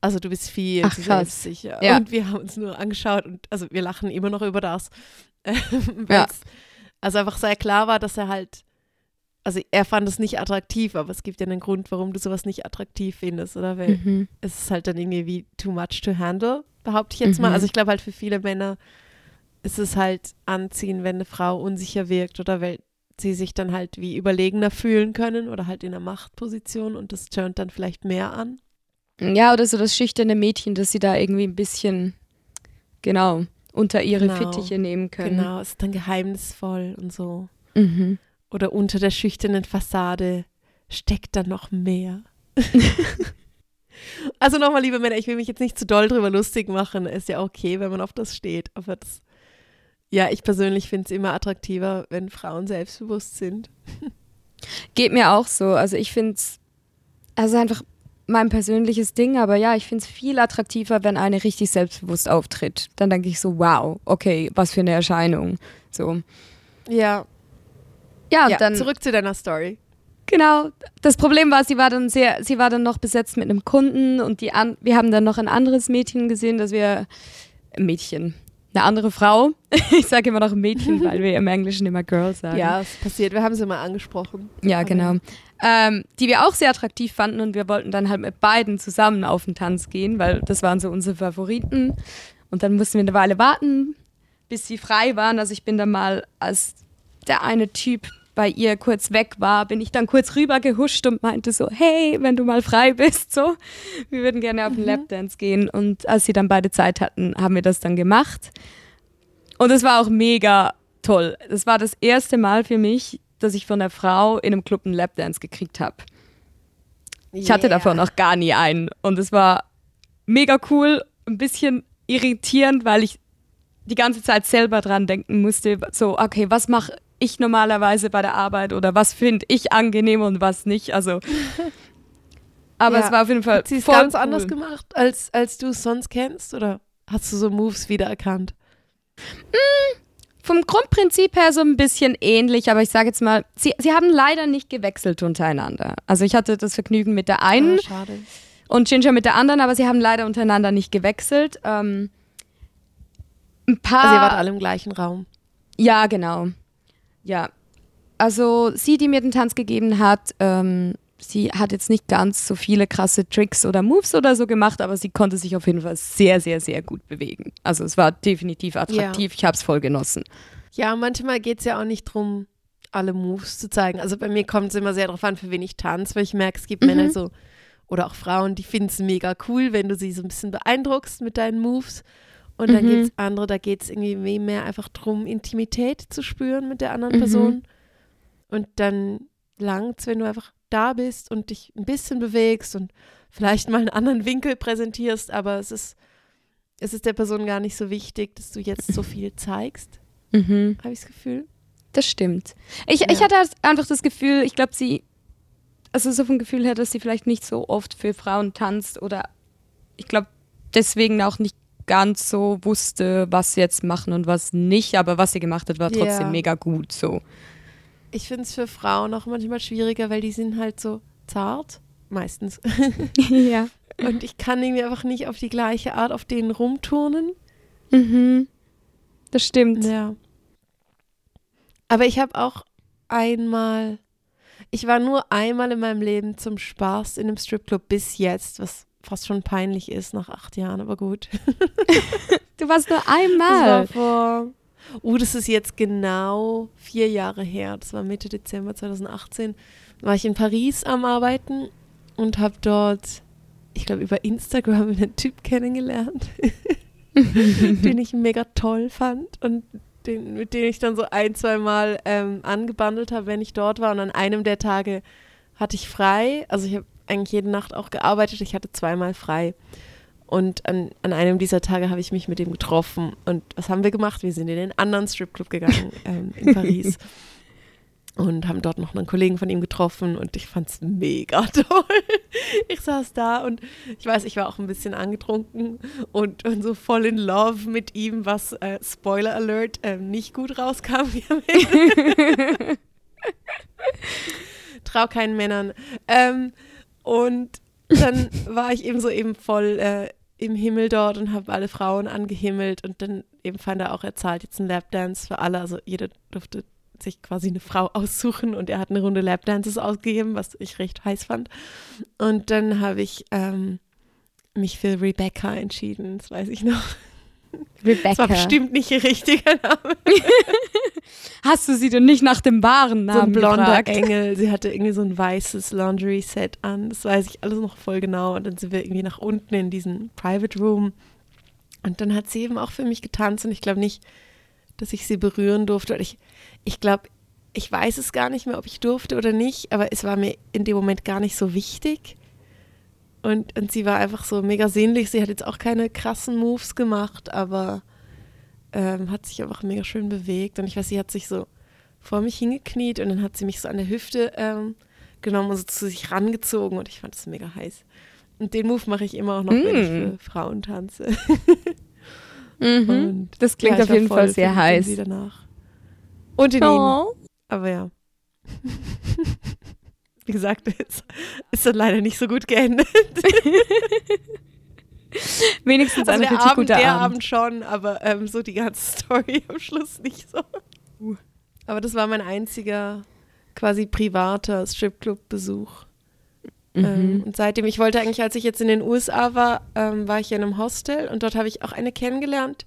Also du bist viel Ach, zu selbstsicher. Ja. Und wir haben uns nur angeschaut und also wir lachen immer noch über das. Ja. Also einfach sehr klar war, dass er halt, also er fand es nicht attraktiv, aber es gibt ja einen Grund, warum du sowas nicht attraktiv findest, oder? Weil Mhm. es ist halt dann irgendwie wie too much to handle, behaupte ich jetzt mal. Mhm. Also ich glaube halt für viele Männer ist es halt anziehen, wenn eine Frau unsicher wirkt oder weil sie sich dann halt wie überlegener fühlen können oder halt in einer Machtposition und das turnt dann vielleicht mehr an. Ja, oder so das schüchterne Mädchen, dass sie da irgendwie ein bisschen, genau, unter ihre Genau. Fittiche nehmen können. Genau, ist dann geheimnisvoll und so. Mhm. Oder unter der schüchternen Fassade steckt dann noch mehr. also nochmal, liebe Männer, ich will mich jetzt nicht zu doll drüber lustig machen. Ist ja okay, wenn man auf das steht. Aber das, ja, ich persönlich finde es immer attraktiver, wenn Frauen selbstbewusst sind. Geht mir auch so. Also ich finde es, also einfach mein persönliches Ding, aber ja, ich finde es viel attraktiver, wenn eine richtig selbstbewusst auftritt. Dann denke ich so, wow, okay, was für eine Erscheinung. So. Ja, Ja, ja dann zurück zu deiner Story. genau. Das Problem war, sie war dann sehr, sie war dann noch besetzt mit einem Kunden und die an, wir haben dann noch ein anderes Mädchen gesehen, dass wir Mädchen, eine andere Frau. Ich sage immer noch Mädchen, weil wir im Englischen immer Girl sagen. Ja, es passiert. Wir haben sie mal angesprochen. Ja, genau. Ähm, die wir auch sehr attraktiv fanden und wir wollten dann halt mit beiden zusammen auf den Tanz gehen, weil das waren so unsere Favoriten. Und dann mussten wir eine Weile warten, bis sie frei waren. Also ich bin dann mal, als der eine Typ bei ihr kurz weg war, bin ich dann kurz rüber gehuscht und meinte so, hey, wenn du mal frei bist, so, wir würden gerne auf den Lapdance gehen. Und als sie dann beide Zeit hatten, haben wir das dann gemacht. Und es war auch mega toll. Das war das erste Mal für mich, dass ich von der Frau in einem Club einen Lapdance gekriegt habe. Ich hatte Yeah. davon noch gar nie einen. Und es war mega cool, ein bisschen irritierend, weil ich die ganze Zeit selber dran denken musste, so, okay, was mache ich normalerweise bei der Arbeit oder was finde ich angenehm und was nicht. Also, aber Ja. es war auf jeden Fall Hat sie es ganz cool. anders gemacht, als, als du es sonst kennst? Oder hast du so Moves wiedererkannt? Vom Grundprinzip her so ein bisschen ähnlich, aber ich sage jetzt mal, sie, sie haben leider nicht gewechselt untereinander. Also ich hatte das Vergnügen mit der einen Ah, und Ginger mit der anderen, aber sie haben leider untereinander nicht gewechselt. Ähm, ein paar. Also ihr wart alle im gleichen Raum. Ja, genau. Ja. Also sie, die mir den Tanz gegeben hat, ähm, sie hat jetzt nicht ganz so viele krasse Tricks oder Moves oder so gemacht, aber sie konnte sich auf jeden Fall sehr, sehr, sehr gut bewegen. Also es war definitiv attraktiv. Ich habe es voll genossen. Ja, manchmal geht es ja auch nicht drum, alle Moves zu zeigen. Also bei mir kommt es immer sehr darauf an, für wen ich tanze, weil ich merke, es gibt Mhm. Männer so oder auch Frauen, die finden es mega cool, wenn du sie so ein bisschen beeindruckst mit deinen Moves. Und dann Mhm. gibt es andere, da geht es irgendwie mehr einfach drum, Intimität zu spüren mit der anderen Mhm. Person. Und dann langt's, wenn du einfach da bist und dich ein bisschen bewegst und vielleicht mal einen anderen Winkel präsentierst, aber es ist, es ist der Person gar nicht so wichtig, dass du jetzt so viel zeigst. Mhm. Habe ich das Gefühl? Das stimmt. Ich, Ja. ich hatte einfach das Gefühl, ich glaube, sie, also so vom Gefühl her, dass sie vielleicht nicht so oft für Frauen tanzt oder ich glaube, deswegen auch nicht ganz so wusste, was sie jetzt machen und was nicht, aber was sie gemacht hat, war trotzdem Ja. mega gut so. Ich finde es für Frauen auch manchmal schwieriger, weil die sind halt so zart, meistens. ja. Und ich kann irgendwie einfach nicht auf die gleiche Art auf denen rumturnen. Mhm. Das stimmt. Ja. Aber ich habe auch einmal, ich war nur einmal in meinem Leben zum Spaß in einem Stripclub bis jetzt, was fast schon peinlich ist nach acht Jahren, aber gut. Du warst nur Das war einmal. vor, uh, das ist jetzt genau vier Jahre her. Das war Mitte Dezember 2018. War ich in Paris am Arbeiten und habe dort, ich glaube, über Instagram einen Typ kennengelernt, den ich mega toll fand und den, mit dem ich dann so ein, zwei Mal ähm, angebandelt habe, wenn ich dort war. Und an einem der Tage hatte ich frei. Also ich habe eigentlich jede Nacht auch gearbeitet. Ich hatte zweimal frei. Und an, an einem dieser Tage habe ich mich mit ihm getroffen. Und was haben wir gemacht? Wir sind in den anderen Stripclub gegangen ähm, in Paris. Und haben dort noch einen Kollegen von ihm getroffen und ich fand es mega toll. Ich saß da und ich weiß, ich war auch ein bisschen angetrunken und, und so voll in Love mit ihm, was äh, Spoiler Alert ähm, nicht gut rauskam. Trau keinen Männern. Ähm, und dann war ich eben so eben voll äh, im Himmel dort und habe alle Frauen angehimmelt und dann eben fand er auch, er zahlt jetzt einen Lapdance für alle. Also jeder durfte sich quasi eine Frau aussuchen und er hat eine Runde Lapdances ausgegeben, was ich recht heiß fand. Und dann habe ich ähm, mich für Rebecca entschieden, das weiß ich noch. Das war Rebecca. bestimmt nicht ihr richtiger Name. Hast du sie denn nicht nach dem wahren so ein Namen blonder gefragt? Engel. Sie hatte irgendwie so ein weißes Laundry-Set an. Das weiß ich alles noch voll genau. Und dann sind wir irgendwie nach unten in diesen Private Room. Und dann hat sie eben auch für mich getanzt. Und ich glaube nicht, dass ich sie berühren durfte. Ich, ich glaube, ich weiß es gar nicht mehr, ob ich durfte oder nicht. Aber es war mir in dem Moment gar nicht so wichtig. Und, und sie war einfach so mega sehnlich. Sie hat jetzt auch keine krassen Moves gemacht, aber ähm, hat sich einfach mega schön bewegt. Und ich weiß, sie hat sich so vor mich hingekniet und dann hat sie mich so an der Hüfte ähm, genommen und so zu sich rangezogen und ich fand das mega heiß. Und den Move mache ich immer auch noch, wenn ich Mm. für Frauen tanze. Mhm. Und Das klingt ja, auf jeden Fall sehr heiß. Und in ihn. Oh. Aber ja. Wie gesagt, es ist dann leider nicht so gut geendet. Wenigstens Also ein der richtig Abend, guter der Abend. Abend schon, aber ähm, so die ganze Story am Schluss nicht so. Aber das war mein einziger quasi privater Stripclub-Besuch. Ähm, Mhm. und seitdem, ich wollte eigentlich, als ich jetzt in den USA war, ähm, war ich in einem Hostel und dort habe ich auch eine kennengelernt,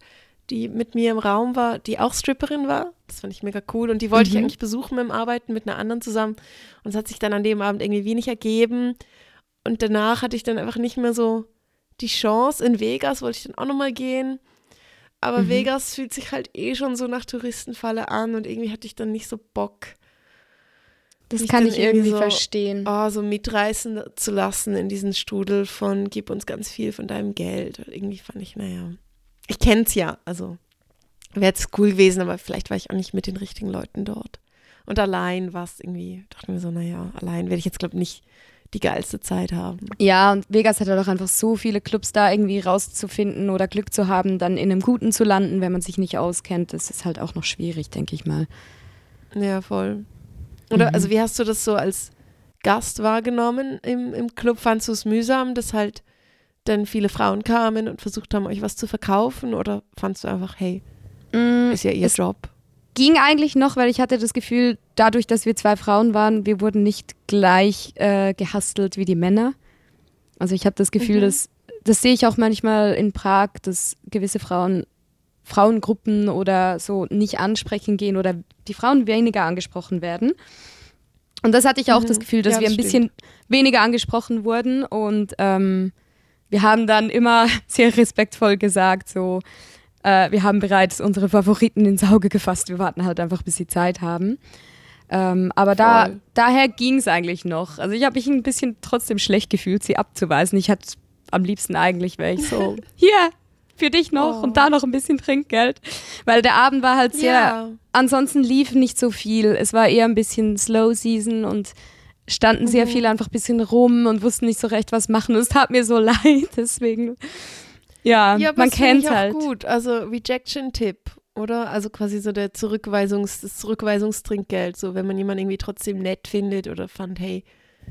die mit mir im Raum war, die auch Stripperin war. Das fand ich mega cool und die wollte ich Mhm. eigentlich besuchen beim Arbeiten mit einer anderen zusammen. Und es hat sich dann an dem Abend irgendwie wenig ergeben. Und danach hatte ich dann einfach nicht mehr so die Chance. In Vegas wollte ich dann auch nochmal gehen. Aber Mhm. Vegas fühlt sich halt eh schon so nach Touristenfalle an und irgendwie hatte ich dann nicht so Bock, Das kann ich irgendwie so- verstehen. oh, so mitreißen zu lassen in diesen Strudel von gib uns ganz viel von deinem Geld. Irgendwie fand ich, naja, ich kenne es ja, also wäre es cool gewesen, aber vielleicht war ich auch nicht mit den richtigen Leuten dort. Und allein war es irgendwie, dachte mir so, naja, allein werde ich jetzt, glaube ich, nicht die geilste Zeit haben. Ja, und Vegas hat ja doch einfach so viele Clubs da irgendwie rauszufinden oder Glück zu haben, dann in einem guten zu landen, wenn man sich nicht auskennt. Das ist halt auch noch schwierig, denke ich mal. Ja, voll. Oder, Mhm. also wie hast du das so als Gast wahrgenommen im, im Club? Fandst du es mühsam, dass halt dann viele Frauen kamen und versucht haben, euch was zu verkaufen? Oder fandst du einfach, hey, Mm, ist ja ihr Job? ging eigentlich noch, weil ich hatte das Gefühl, dadurch, dass wir zwei Frauen waren, wir wurden nicht gleich äh, gehustelt wie die Männer. Also ich habe das Gefühl, Mhm. dass das sehe ich auch manchmal in Prag, dass gewisse Frauen Frauengruppen oder so nicht ansprechen gehen oder die Frauen weniger angesprochen werden. Und das hatte ich auch Mhm. das Gefühl, dass Ja, wir das ein bisschen weniger angesprochen wurden und ähm, wir haben dann immer sehr respektvoll gesagt, so äh, wir haben bereits unsere Favoriten ins Auge gefasst, wir warten halt einfach, bis sie Zeit haben. Ähm, aber da, daher ging es eigentlich noch. Also ich habe mich ein bisschen trotzdem schlecht gefühlt, sie abzuweisen. Ich hatte am liebsten eigentlich, wäre ich so, hier, für dich noch oh. und da noch ein bisschen Trinkgeld. Weil der Abend war halt sehr, ja. ansonsten lief nicht so viel. Es war eher ein bisschen Slow Season und standen sehr mhm. viele einfach ein bisschen rum und wussten nicht so recht, was machen. Es tat mir so leid, deswegen. Ja, ja man kennt ich halt. gut, also Rejection-Tipp, oder? Also quasi so der Zurückweisungs, das Zurückweisungstrinkgeld, so wenn man jemanden irgendwie trotzdem nett findet oder fand, hey,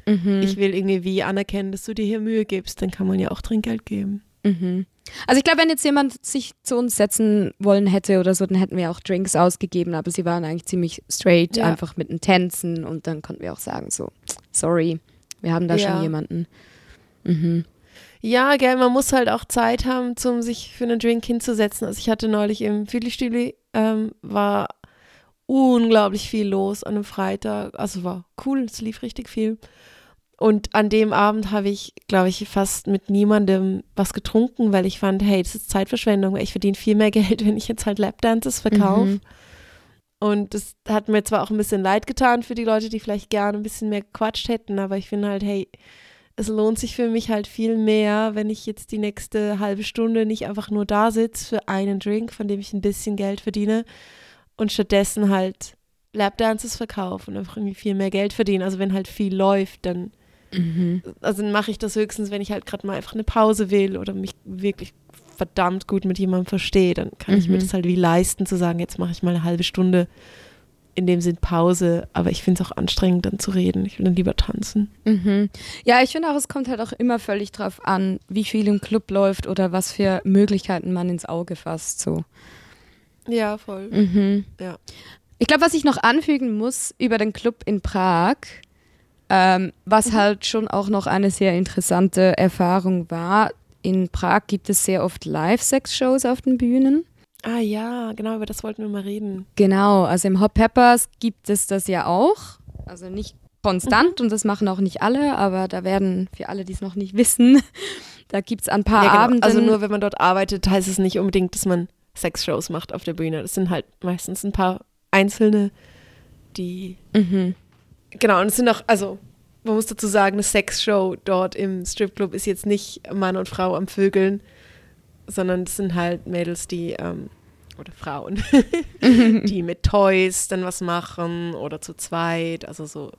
mhm. ich will irgendwie anerkennen, dass du dir hier Mühe gibst, dann kann man ja auch Trinkgeld geben. Mhm. Also ich glaube, wenn jetzt jemand sich zu uns setzen wollen hätte oder so, dann hätten wir auch Drinks ausgegeben, aber sie waren eigentlich ziemlich straight, ja. einfach mit den Tänzen und dann konnten wir auch sagen, so, sorry, wir haben da ja. schon jemanden. Mhm. Ja, gell, man muss halt auch Zeit haben, um sich für einen Drink hinzusetzen. Also ich hatte neulich im Füdli ähm, war unglaublich viel los an einem Freitag. Also war cool, es lief richtig viel. Und an dem Abend habe ich, glaube ich, fast mit niemandem was getrunken, weil ich fand, hey, das ist Zeitverschwendung, ich verdiene viel mehr Geld, wenn ich jetzt halt Lapdances verkaufe. Mhm. Und das hat mir zwar auch ein bisschen leid getan für die Leute, die vielleicht gerne ein bisschen mehr gequatscht hätten, aber ich finde halt, hey, es lohnt sich für mich halt viel mehr, wenn ich jetzt die nächste halbe Stunde nicht einfach nur da sitze für einen Drink, von dem ich ein bisschen Geld verdiene und stattdessen halt Lapdances verkaufe und einfach irgendwie viel mehr Geld verdiene. Also wenn halt viel läuft, dann Mhm. Also dann mache ich das höchstens, wenn ich halt gerade mal einfach eine Pause will oder mich wirklich verdammt gut mit jemandem verstehe. Dann kann mhm. ich mir mhm. das halt wie leisten, zu sagen, jetzt mache ich mal eine halbe Stunde in dem Sinn Pause, aber ich finde es auch anstrengend, dann zu reden. Ich will dann lieber tanzen. Mhm. Ja, ich finde auch, es kommt halt auch immer völlig drauf an, wie viel im Club läuft oder was für Möglichkeiten man ins Auge fasst. So. Ja, voll. Mhm. Ja. Ich glaube, was ich noch anfügen muss über den Club in Prag, ähm, was mhm. halt schon auch noch eine sehr interessante Erfahrung war. In Prag gibt es sehr oft Live-Sex-Shows auf den Bühnen. Ah ja, genau, über das wollten wir mal reden. Genau, also im Hot Peppers gibt es das ja auch. Also nicht konstant mhm. und das machen auch nicht alle, aber da werden, für alle, die es noch nicht wissen, da gibt es ein paar ja, genau. Abende. Also nur wenn man dort arbeitet, heißt es nicht unbedingt, dass man Sexshows macht auf der Bühne. Das sind halt meistens ein paar einzelne, die mhm. Genau, und es sind auch, also man muss dazu sagen, eine Sexshow dort im Stripclub ist jetzt nicht Mann und Frau am Vögeln, sondern es sind halt Mädels, die, ähm, oder Frauen, die mit Toys dann was machen oder zu zweit, also so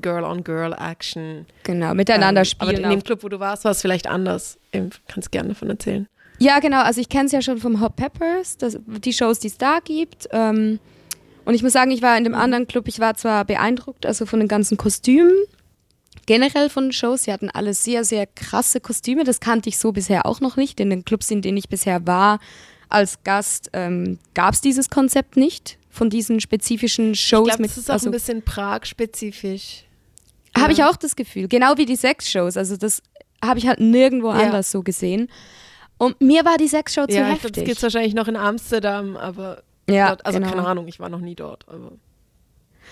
Girl-on-Girl-Action. Genau, miteinander ähm, spielen. Aber in dem Club, wo du warst, war es vielleicht anders. Ähm, kannst gerne davon erzählen. Ja, genau, also ich kenne es ja schon vom Hot Peppers, das, die Shows, die es da gibt. Ähm, und ich muss sagen, ich war in dem anderen Club, ich war zwar beeindruckt, also von den ganzen Kostümen, generell von den Shows. Sie hatten alle sehr, sehr krasse Kostüme. Das kannte ich so bisher auch noch nicht. In den Clubs, in denen ich bisher war, als Gast, ähm, gab es dieses Konzept nicht von diesen spezifischen Shows. Ich glaube, das ist auch also, ein bisschen Prag-spezifisch. Habe ja. ich auch das Gefühl. Genau wie die Sex-Shows. Also das habe ich halt nirgendwo ja. anders so gesehen. Und mir war die Sex-Show zu ja, heftig. Glaub, das gibt es wahrscheinlich noch in Amsterdam, aber ja, dort, also genau. keine Ahnung, ich war noch nie dort. Aber.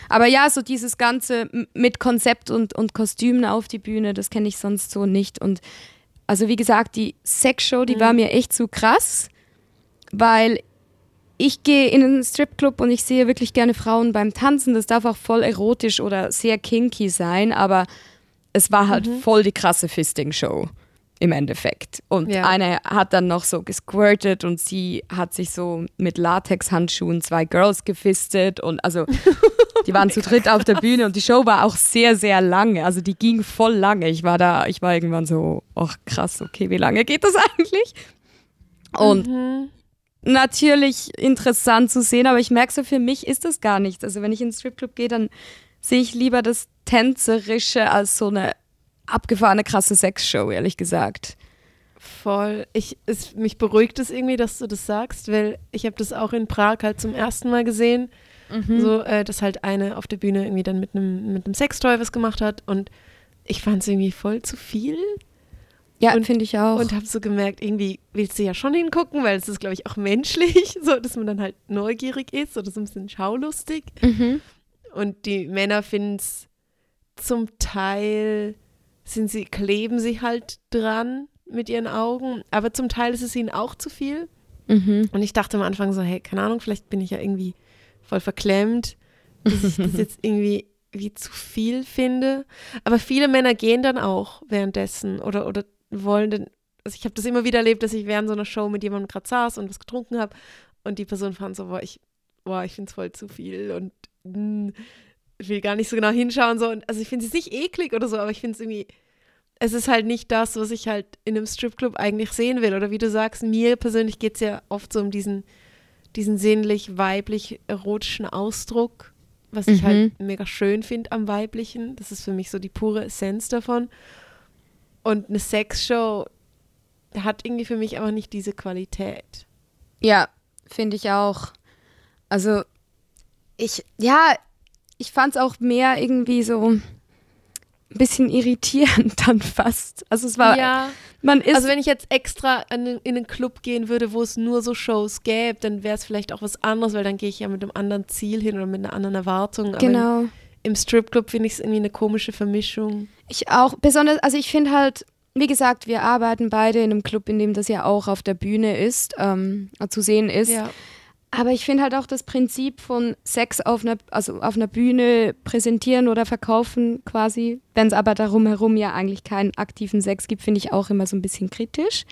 aber ja, so dieses Ganze mit Konzept und, und Kostümen auf die Bühne, das kenne ich sonst so nicht. Und also wie gesagt, die Sexshow, die mhm. war mir echt zu krass, weil ich gehe in einen Stripclub und ich sehe wirklich gerne Frauen beim Tanzen. Das darf auch voll erotisch oder sehr kinky sein, aber es war halt mhm. voll die krasse Fisting-Show im Endeffekt. Und ja. eine hat dann noch so gesquirtet und sie hat sich so mit Latex-Handschuhen zwei Girls gefistet und also die waren zu dritt auf der Bühne und die Show war auch sehr, sehr lange. Also die ging voll lange. Ich war da, ich war irgendwann so, ach krass, okay, wie lange geht das eigentlich? Und mhm. natürlich interessant zu sehen, aber ich merke so, für mich ist das gar nichts. Also wenn ich in den Stripclub gehe, dann sehe ich lieber das Tänzerische als so eine abgefahrene, krasse Sexshow, ehrlich gesagt. Voll. Ich, es, mich beruhigt es irgendwie, dass du das sagst, weil ich habe das auch in Prag halt zum ersten Mal gesehen. Mhm. So, äh, dass halt eine auf der Bühne irgendwie dann mit einem mit Sextoy was gemacht hat und ich fand es irgendwie voll zu viel. Ja, finde ich auch. Und habe so gemerkt, irgendwie willst du ja schon hingucken, weil es ist, glaube ich, auch menschlich, so dass man dann halt neugierig ist oder so ein bisschen schaulustig. Mhm. Und die Männer finden es zum Teil sind sie, kleben sie halt dran mit ihren Augen, aber zum Teil ist es ihnen auch zu viel. Mhm. Und ich dachte am Anfang so, hey, keine Ahnung, vielleicht bin ich ja irgendwie voll verklemmt, dass ich das jetzt irgendwie wie zu viel finde. Aber viele Männer gehen dann auch währenddessen oder, oder wollen dann, also ich habe das immer wieder erlebt, dass ich während so einer Show mit jemandem gerade saß und was getrunken habe und die Person fand so, boah, ich, boah, ich finde es voll zu viel und mh, hm, ich will gar nicht so genau hinschauen. So. Und, also ich finde es nicht eklig oder so, aber ich finde es irgendwie, es ist halt nicht das, was ich halt in einem Stripclub eigentlich sehen will. Oder wie du sagst, mir persönlich geht es ja oft so um diesen, diesen sinnlich weiblich erotischen Ausdruck was ich halt mhm. mega schön finde am Weiblichen. Das ist für mich so die pure Essenz davon. Und eine Sexshow hat irgendwie für mich aber nicht diese Qualität. Ja, finde ich auch. Also, ich, ja, ich fand es auch mehr irgendwie so ein bisschen irritierend dann fast. Also es war, ja. man ist. Also wenn ich jetzt extra in, in einen Club gehen würde, wo es nur so Shows gäbe, dann wäre es vielleicht auch was anderes, weil dann gehe ich ja mit einem anderen Ziel hin oder mit einer anderen Erwartung. genau. Im, im Stripclub finde ich es irgendwie eine komische Vermischung. Ich auch, besonders, also ich finde halt, wie gesagt, wir arbeiten beide in einem Club, in dem das ja auch auf der Bühne ist, ähm, zu sehen ist. Ja. Aber ich finde halt auch das Prinzip von Sex auf einer, also auf einer Bühne präsentieren oder verkaufen quasi, wenn es aber darum herum ja eigentlich keinen aktiven Sex gibt, finde ich auch immer so ein bisschen kritisch.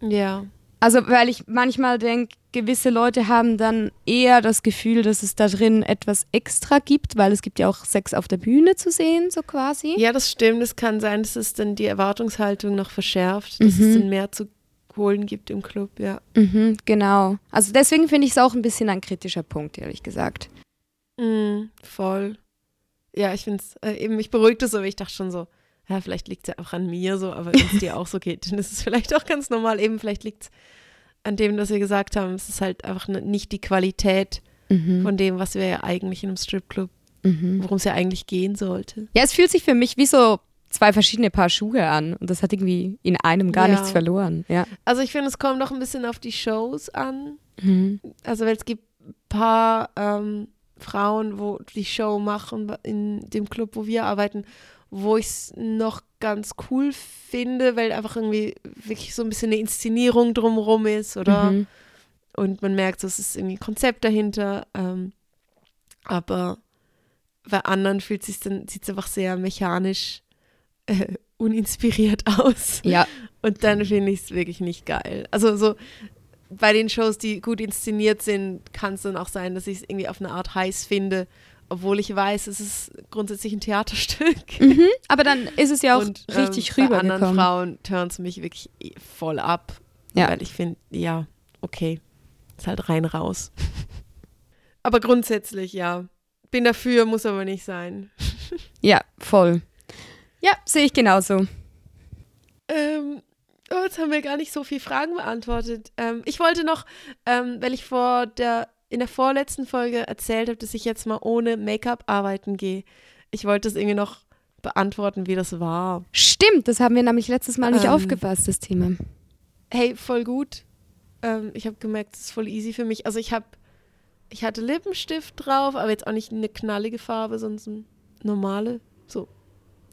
Ja. Also weil ich manchmal denke, gewisse Leute haben dann eher das Gefühl, dass es da drin etwas extra gibt, weil es gibt ja auch Sex auf der Bühne zu sehen, so quasi. Ja, das stimmt. Es kann sein, dass es dann die Erwartungshaltung noch verschärft, dass mhm. es dann mehr zu holen gibt im Club, ja. Mhm, genau. Also deswegen finde ich es auch ein bisschen ein kritischer Punkt, ehrlich gesagt. Mm, voll. Ja, ich finde es äh, eben, mich beruhigt es so, aber ich dachte schon so, ja, vielleicht liegt es ja auch an mir so, aber wenn es dir auch so geht, dann ist es vielleicht auch ganz normal. Eben, vielleicht liegt es an dem, was wir gesagt haben. Es ist halt einfach nicht die Qualität mhm. von dem, was wir ja eigentlich in einem Stripclub, mhm. worum es ja eigentlich gehen sollte. Ja, es fühlt sich für mich wie so zwei verschiedene Paar Schuhe an und das hat irgendwie in einem gar ja. nichts verloren. Ja. Also ich finde, es kommt noch ein bisschen auf die Shows an. Mhm. Also weil es gibt ein paar ähm, Frauen, wo die Show machen in dem Club, wo wir arbeiten, wo ich es noch ganz cool finde, weil einfach irgendwie wirklich so ein bisschen eine Inszenierung drumherum ist, oder? Mhm. Und man merkt, so, es ist irgendwie ein Konzept dahinter. Ähm, aber bei anderen fühlt es sich dann, sieht es einfach sehr mechanisch äh, uninspiriert aus. Ja. Und dann finde ich es wirklich nicht geil. Also so bei den Shows, die gut inszeniert sind, kann es dann auch sein, dass ich es irgendwie auf eine Art heiß finde, obwohl ich weiß, es ist grundsätzlich ein Theaterstück. Mhm, aber dann ist es ja auch Und, richtig ähm, rüber. Bei anderen Frauen turnt es mich wirklich voll ab. Ja. Weil ich finde, ja, okay, ist halt rein raus. aber grundsätzlich, ja. Bin dafür, muss aber nicht sein. ja, voll. Ja, sehe ich genauso. Ähm, oh, jetzt haben wir gar nicht so viele Fragen beantwortet. Ähm, ich wollte noch, ähm, weil ich vor der, in der vorletzten Folge erzählt habe, dass ich jetzt mal ohne Make-up arbeiten gehe. Ich wollte das irgendwie noch beantworten, wie das war. Stimmt, das haben wir nämlich letztes Mal nicht ähm, aufgepasst, das Thema. Hey, voll gut. Ähm, ich habe gemerkt, es ist voll easy für mich. Also ich habe, ich hatte Lippenstift drauf, aber jetzt auch nicht eine knallige Farbe, sondern normale, so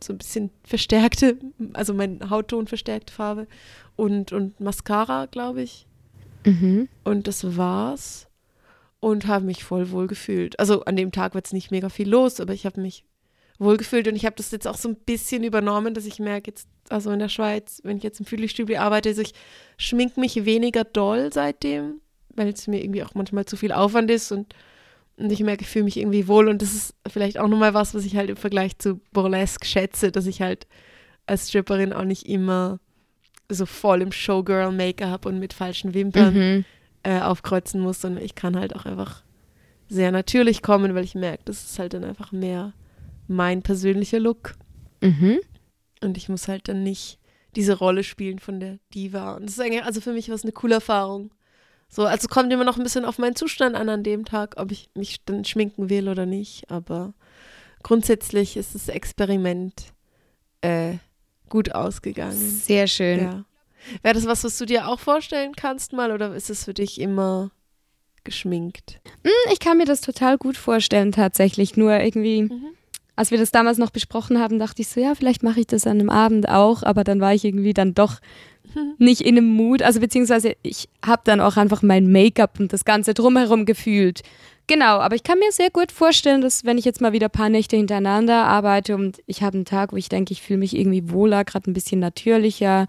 so ein bisschen verstärkte, also mein Hautton verstärkte Farbe und, und Mascara, glaube ich. Mhm. Und das war's. Und habe mich voll wohl gefühlt. Also an dem Tag war jetzt nicht mega viel los, aber ich habe mich wohl gefühlt und ich habe das jetzt auch so ein bisschen übernommen, dass ich merke jetzt, also in der Schweiz, wenn ich jetzt im Fühlstübli arbeite, also ich schminke mich weniger doll seitdem, weil es mir irgendwie auch manchmal zu viel Aufwand ist und und ich merke, ich fühle mich irgendwie wohl und das ist vielleicht auch nochmal was, was ich halt im Vergleich zu Burlesque schätze, dass ich halt als Stripperin auch nicht immer so voll im Showgirl-Make-up und mit falschen Wimpern mhm. äh, aufkreuzen muss, sondern ich kann halt auch einfach sehr natürlich kommen, weil ich merke, das ist halt dann einfach mehr mein persönlicher Look. Mhm. Und ich muss halt dann nicht diese Rolle spielen von der Diva. Und das ist eigentlich, also für mich war es eine coole Erfahrung. So, also kommt immer noch ein bisschen auf meinen Zustand an an dem Tag, ob ich mich dann schminken will oder nicht. Aber grundsätzlich ist das Experiment äh, gut ausgegangen. Sehr schön. Ja. Wäre das was, was du dir auch vorstellen kannst mal oder ist es für dich immer geschminkt? Hm, ich kann mir das total gut vorstellen, tatsächlich. Nur irgendwie, mhm. als wir das damals noch besprochen haben, dachte ich so, ja, vielleicht mache ich das an einem Abend auch, aber dann war ich irgendwie dann doch nicht in einem Mut. Also beziehungsweise ich habe dann auch einfach mein Make-up und das Ganze drumherum gefühlt Genau, aber ich kann mir sehr gut vorstellen, dass wenn ich jetzt mal wieder ein paar Nächte hintereinander arbeite und ich habe einen Tag, wo ich denke, ich fühle mich irgendwie wohler, gerade ein bisschen natürlicher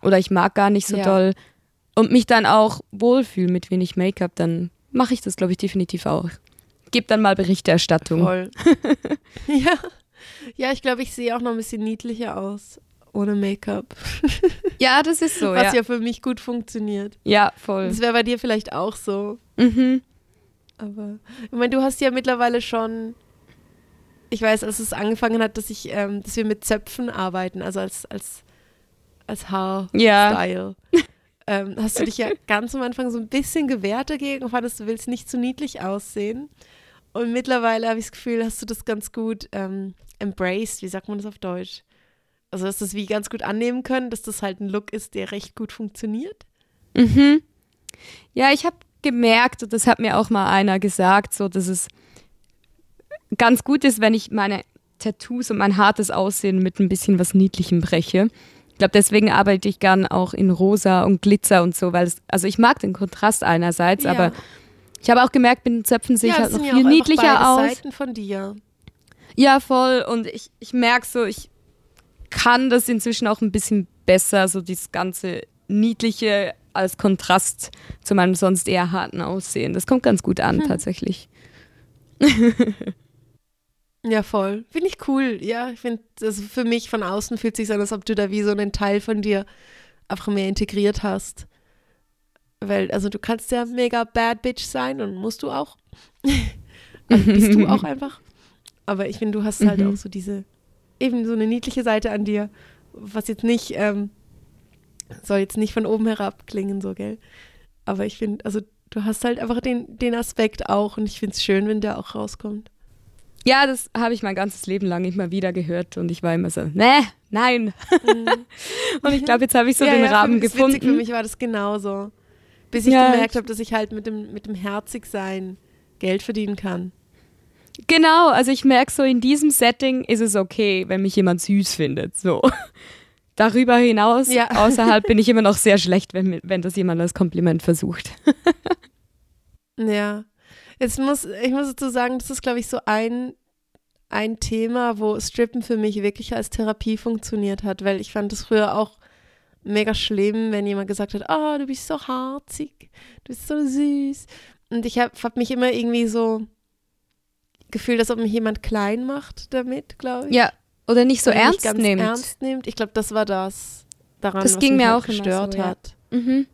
oder ich mag gar nicht so Ja. doll und mich dann auch wohlfühle mit wenig Make-up, dann mache ich das, glaube ich, definitiv auch. Gib dann mal Berichterstattung. Voll. ja. Ja, ich glaube, ich sehe auch noch ein bisschen niedlicher aus. Ohne Make-up. Ja, das ist so, Was ja. ja für mich gut funktioniert. Ja, voll. Das wäre bei dir vielleicht auch so. Mhm. Aber ich meine, du hast ja mittlerweile schon, ich weiß, als es angefangen hat, dass ich, ähm, dass wir mit Zöpfen arbeiten, also als, als, als Ja. Haarstyle. ähm, hast du dich ja ganz am Anfang so ein bisschen gewehrt dagegen und fandest, du willst nicht zu niedlich aussehen. Und mittlerweile habe ich das Gefühl, hast du das ganz gut ähm, embraced, wie sagt man das auf Deutsch? Also, dass das wie ganz gut annehmen können, dass das halt ein Look ist, der recht gut funktioniert. Mhm. Ja, ich habe gemerkt, und das hat mir auch mal einer gesagt, so dass es ganz gut ist, wenn ich meine Tattoos und mein hartes Aussehen mit ein bisschen was Niedlichem breche. Ich glaube, deswegen arbeite ich gern auch in Rosa und Glitzer und so, weil es, also ich mag den Kontrast einerseits, aber ich habe auch gemerkt, mit den Zöpfen sehe ich halt noch ja viel auch einfach niedlicher aus. Seiten von dir. Ja, voll. Und ich, ich merke so, ich kann das inzwischen auch ein bisschen besser, so dieses ganze Niedliche als Kontrast zu meinem sonst eher harten Aussehen. Das kommt ganz gut an, Hm. tatsächlich. Ja, voll. Finde ich cool. Ja, ich finde, das für mich von außen fühlt sich an, als ob du da wie so einen Teil von dir einfach mehr integriert hast. Weil, also du kannst ja mega bad bitch sein und musst du auch. also bist du auch einfach. Aber ich finde, du hast halt Mhm. auch so diese, eben so eine niedliche Seite an dir, was jetzt nicht, ähm, soll jetzt nicht von oben herab klingen, so, gell? Aber ich finde, also du hast halt einfach den, den Aspekt auch und ich finde es schön, wenn der auch rauskommt. Ja, das habe ich mein ganzes Leben lang immer wieder gehört und ich war immer so, ne, nein. Und ich glaube, jetzt habe ich so ja, den ja, Rahmen für, ist witzig, Für gefunden. mich war das genauso. Bis ich Ja, gemerkt habe, dass ich halt mit dem, mit dem Herzigsein Geld verdienen kann. Genau, also ich merke so, in diesem Setting ist es okay, wenn mich jemand süß findet. So. Darüber hinaus, Ja. außerhalb bin ich immer noch sehr schlecht, wenn, wenn das jemand als Kompliment versucht. Ja. Jetzt muss, ich muss dazu sagen, das ist, glaube ich, so ein, ein Thema, wo Strippen für mich wirklich als Therapie funktioniert hat, weil ich fand das früher auch mega schlimm, wenn jemand gesagt hat, oh, du bist so harzig, du bist so süß. Und ich habe hab mich immer irgendwie so gefühlt, als ob mich jemand klein macht damit, glaube ich. Ja, oder nicht so Oder nicht ernst ganz nimmt. ernst nimmt. Ich glaube, das war das daran, Das was ging mich mir halt auch gestört so, ja. hat. Mhm.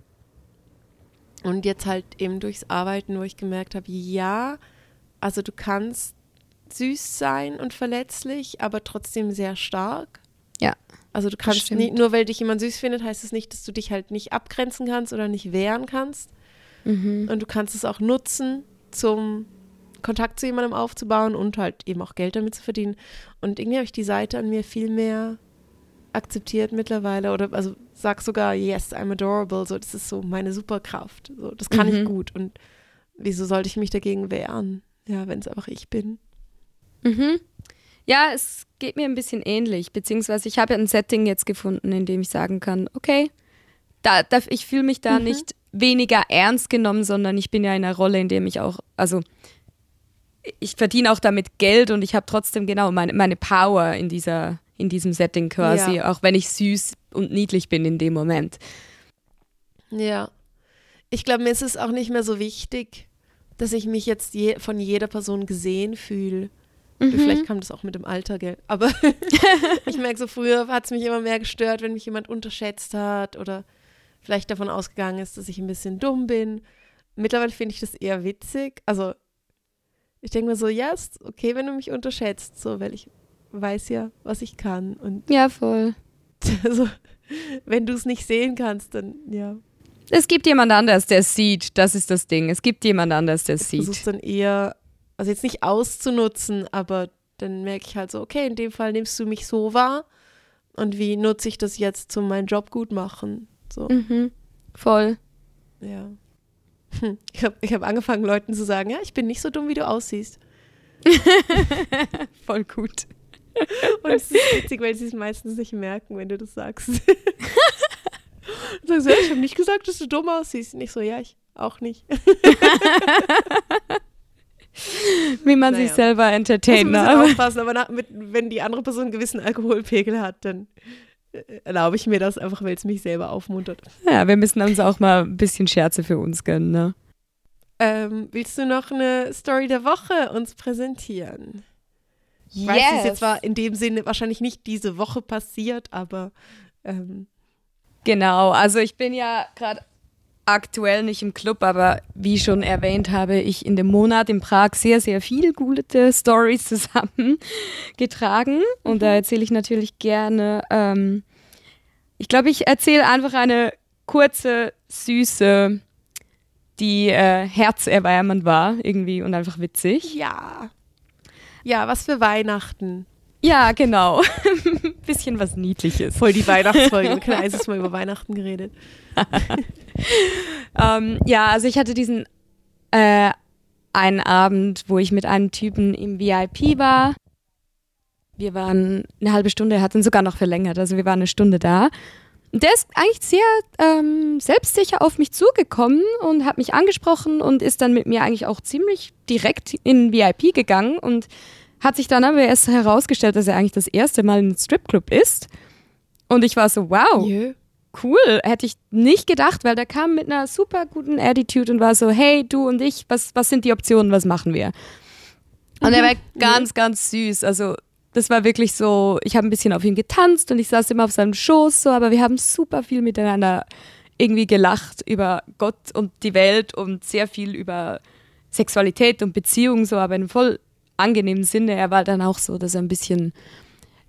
Und jetzt halt eben durchs Arbeiten, wo ich gemerkt habe, ja, also du kannst süß sein und verletzlich, aber trotzdem sehr stark. Ja, Also du kannst nicht, nur weil dich jemand süß findet, heißt es nicht, dass du dich halt nicht abgrenzen kannst oder nicht wehren kannst. Mhm. Und du kannst es auch nutzen, zum Kontakt zu jemandem aufzubauen und halt eben auch Geld damit zu verdienen. Und irgendwie habe ich die Seite an mir viel mehr akzeptiert mittlerweile oder also sag sogar, yes, I'm adorable, so das ist so meine Superkraft. So, das kann ich Mhm. gut und wieso sollte ich mich dagegen wehren? Ja, wenn es einfach ich bin. Mhm. Ja, es geht mir ein bisschen ähnlich, beziehungsweise ich habe ja ein Setting jetzt gefunden, in dem ich sagen kann, okay, da, da, ich fühle mich da Mhm. nicht weniger ernst genommen, sondern ich bin ja in einer Rolle, in dem ich auch, also ich verdiene auch damit Geld und ich habe trotzdem genau meine, meine Power in dieser, in diesem Setting quasi, Ja. auch wenn ich süß und niedlich bin in dem Moment. Ja. Ich glaube, mir ist es auch nicht mehr so wichtig, dass ich mich jetzt je, von jeder Person gesehen fühle. Mhm. Vielleicht kam das auch mit dem Alter, gell? Aber ich merke so, früher hat es mich immer mehr gestört, wenn mich jemand unterschätzt hat oder vielleicht davon ausgegangen ist, dass ich ein bisschen dumm bin. Mittlerweile finde ich das eher witzig. Also ich denke mir so, ja, ist okay, wenn du mich unterschätzt, so, weil ich weiß ja, was ich kann. Und Ja, voll. also, wenn du es nicht sehen kannst, dann ja, Es gibt jemand anders, der es sieht. Das ist das Ding. Es gibt jemand anders, der es ich versuche es sieht. dann eher, also jetzt nicht auszunutzen, aber dann merke ich halt so, okay, in dem Fall nimmst du mich so wahr und wie nutze ich das jetzt, um meinen Job gut machen? So, Mhm. Voll. ja. Hm. Ich habe ich hab angefangen, Leuten zu sagen, ja, ich bin nicht so dumm, wie du aussiehst. Voll gut. Und es ist witzig, weil sie es meistens nicht merken, wenn du das sagst. Sagst du, ja, ich habe nicht gesagt, dass du dumm aussiehst. Nicht so, ja, ich auch nicht. Wie man naja. sich selber entertainen muss man aufpassen, aber nach, mit, wenn die andere Person einen gewissen Alkoholpegel hat, dann erlaube ich mir das einfach, weil es mich selber aufmuntert. Ja, wir müssen uns auch mal ein bisschen Scherze für uns gönnen, ne? Ähm, willst du noch eine Story der Woche uns präsentieren? Ich yes. weiß, es jetzt war in dem Sinne wahrscheinlich nicht diese Woche passiert, aber ähm. genau. Also ich bin ja gerade aktuell nicht im Club, aber wie schon erwähnt, habe ich in dem Monat in Prag sehr, sehr viele gute Stories zusammengetragen und da mhm. erzähle ich natürlich gerne. Ähm, ich glaube, ich erzähle einfach eine kurze, süße, die äh, herzerwärmend war irgendwie und einfach witzig. Ja. Ja, was für Weihnachten. Ja, genau. Bisschen was Niedliches. Voll die Weihnachtsfolge. Wir kein einziges Mal über Weihnachten geredet. ähm, ja, also ich hatte diesen äh, einen Abend, wo ich mit einem Typen im VIP war. Wir waren eine halbe Stunde, er hat ihn sogar noch verlängert, also wir waren eine Stunde da. Und der ist eigentlich sehr ähm, selbstsicher auf mich zugekommen und hat mich angesprochen und ist dann mit mir eigentlich auch ziemlich direkt in VIP gegangen und hat sich dann aber erst herausgestellt, dass er eigentlich das erste Mal in einem Stripclub ist. Und ich war so, wow, yeah. cool. Hätte ich nicht gedacht, weil der kam mit einer super guten Attitude und war so, hey, du und ich, was, was sind die Optionen, was machen wir? Und er war mhm. ganz, ganz süß. Also das war wirklich so, ich habe ein bisschen auf ihn getanzt und ich saß immer auf seinem Schoß so, aber wir haben super viel miteinander irgendwie gelacht über Gott und die Welt und sehr viel über Sexualität und Beziehungen so, aber in voll angenehmen Sinne. Er war dann auch so, dass er ein bisschen,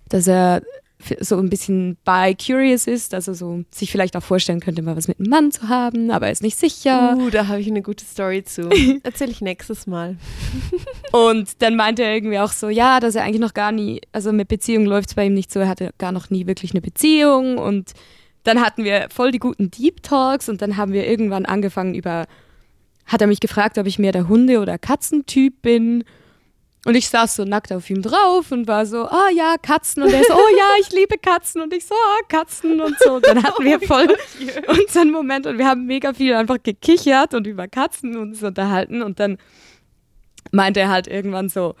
dass er so ein bisschen bi-curious ist, also so sich vielleicht auch vorstellen könnte, mal was mit einem Mann zu haben, aber er ist nicht sicher. Uh, da habe ich eine gute Story zu. Erzähle ich nächstes Mal. Und dann meinte er irgendwie auch so, ja, dass er eigentlich noch gar nie, also mit Beziehung läuft es bei ihm nicht so, er hatte gar noch nie wirklich eine Beziehung und dann hatten wir voll die guten Deep Talks und dann haben wir irgendwann angefangen über, hat er mich gefragt, ob ich mehr der Hunde- oder Katzentyp bin und ich saß so nackt auf ihm drauf und war so, ah oh, ja, Katzen. Und er so, oh ja, ich liebe Katzen. Und ich so, ah, oh, Katzen und so. Und dann hatten wir oh voll oh unseren Moment und wir haben mega viel einfach gekichert und über Katzen uns unterhalten. Und dann meinte er halt irgendwann so,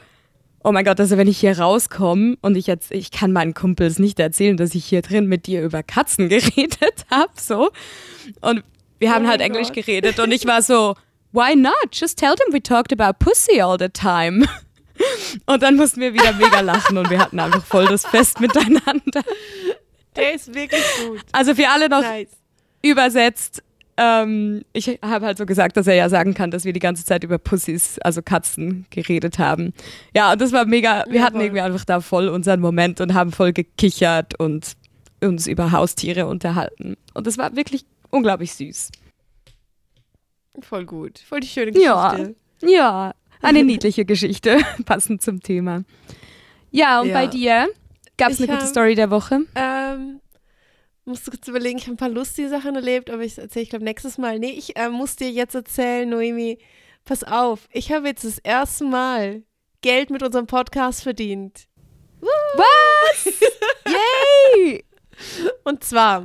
oh mein Gott, also wenn ich hier rauskomme und ich jetzt, ich kann meinen Kumpels nicht erzählen, dass ich hier drin mit dir über Katzen geredet habe, so. Und wir haben oh halt Englisch Gott. geredet und ich war so, why not? Just tell them we talked about pussy all the time. Und dann mussten wir wieder mega lachen und wir hatten einfach voll das Fest miteinander. Der ist wirklich gut. Also für alle noch nice. übersetzt. Ähm, ich habe halt so gesagt, dass er ja sagen kann, dass wir die ganze Zeit über Pussys, also Katzen, geredet haben. Ja, und das war mega. Wir ja, hatten irgendwie einfach da voll unseren Moment und haben voll gekichert und uns über Haustiere unterhalten. Und das war wirklich unglaublich süß. Voll gut. Voll die schöne Geschichte. Ja, ja. Eine niedliche Geschichte, passend zum Thema. Ja, und ja. bei dir? Gab es eine gute Story der Woche? Ähm, musste kurz überlegen, ich habe ein paar lustige Sachen erlebt, aber ich erzähle, ich glaube, nächstes Mal. Nee, ich äh, muss dir jetzt erzählen, Noemi, pass auf, ich habe jetzt das erste Mal Geld mit unserem Podcast verdient. Was? Yay! Und zwar,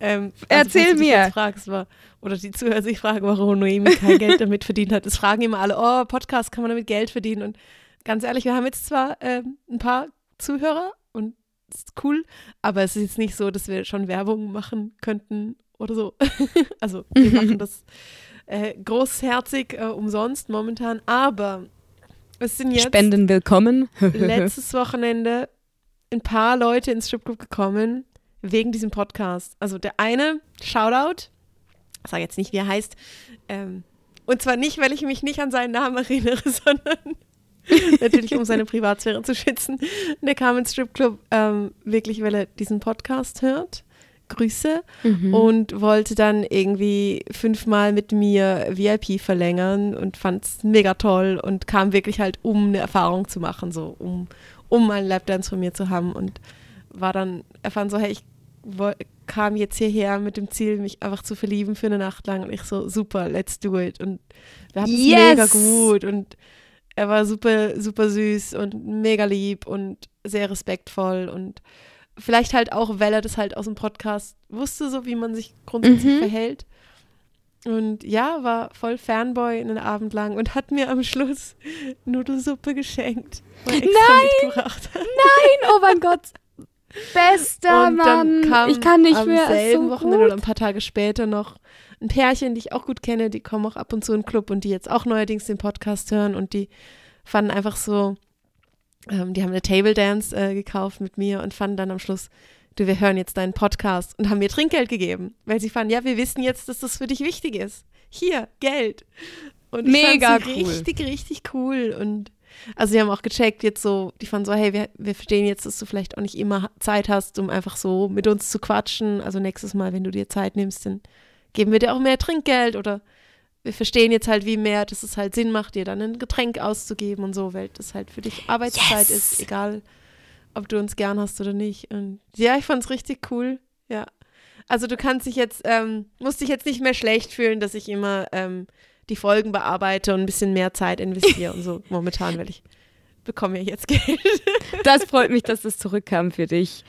ähm, also, Erzähl mir. Fragst, war, oder die Zuhörer sich fragen, warum Noemi kein Geld damit verdient hat. Es fragen immer alle, oh, Podcast kann man damit Geld verdienen. Und ganz ehrlich, wir haben jetzt zwar ähm, ein paar Zuhörer und das ist cool, aber es ist jetzt nicht so, dass wir schon Werbung machen könnten oder so. also wir machen das äh, großherzig äh, umsonst momentan, aber es sind jetzt Spenden willkommen. letztes Wochenende ein paar Leute ins Stripclub gekommen wegen diesem Podcast. Also der eine, Shoutout, ich sage jetzt nicht, wie er heißt. Ähm, und zwar nicht, weil ich mich nicht an seinen Namen erinnere, sondern natürlich, um seine Privatsphäre zu schützen. Der kam ins Stripclub ähm, wirklich, weil er diesen Podcast hört. Grüße mhm. und wollte dann irgendwie fünfmal mit mir VIP verlängern und fand es mega toll und kam wirklich halt, um eine Erfahrung zu machen, so um, um einen Lapdance von mir zu haben und war dann, er fand so, hey, ich kam jetzt hierher mit dem Ziel, mich einfach zu verlieben für eine Nacht lang. Und ich so, super, let's do it. Und wir hatten es yes. mega gut. Und er war super, super süß und mega lieb und sehr respektvoll. Und vielleicht halt auch, weil er das halt aus dem Podcast wusste, so wie man sich grundsätzlich mhm. verhält. Und ja, war voll Fanboy einen Abend lang und hat mir am Schluss Nudelsuppe geschenkt. Nein! Nein! Oh mein Gott! Bester und Mann! Kam ich kann nicht am mehr. Am selben so Wochenende oder ein paar Tage später noch ein Pärchen, die ich auch gut kenne, die kommen auch ab und zu in den Club und die jetzt auch neuerdings den Podcast hören und die fanden einfach so, ähm, die haben eine Table Dance äh, gekauft mit mir und fanden dann am Schluss, du, wir hören jetzt deinen Podcast und haben mir Trinkgeld gegeben, weil sie fanden, ja, wir wissen jetzt, dass das für dich wichtig ist. Hier, Geld. Und Mega cool. richtig, richtig cool. Und also sie haben auch gecheckt, jetzt so, die fanden so, hey, wir, wir verstehen jetzt, dass du vielleicht auch nicht immer Zeit hast, um einfach so mit uns zu quatschen. Also nächstes Mal, wenn du dir Zeit nimmst, dann geben wir dir auch mehr Trinkgeld oder wir verstehen jetzt halt, wie mehr, dass es halt Sinn macht, dir dann ein Getränk auszugeben und so, weil das halt für dich Arbeitszeit yes. ist, egal ob du uns gern hast oder nicht. Und ja, ich fand es richtig cool. Ja. Also du kannst dich jetzt, ähm, musst dich jetzt nicht mehr schlecht fühlen, dass ich immer ähm, die Folgen bearbeite und ein bisschen mehr Zeit investiere und so momentan, weil ich bekomme ja jetzt Geld. das freut mich, dass das zurückkam für dich.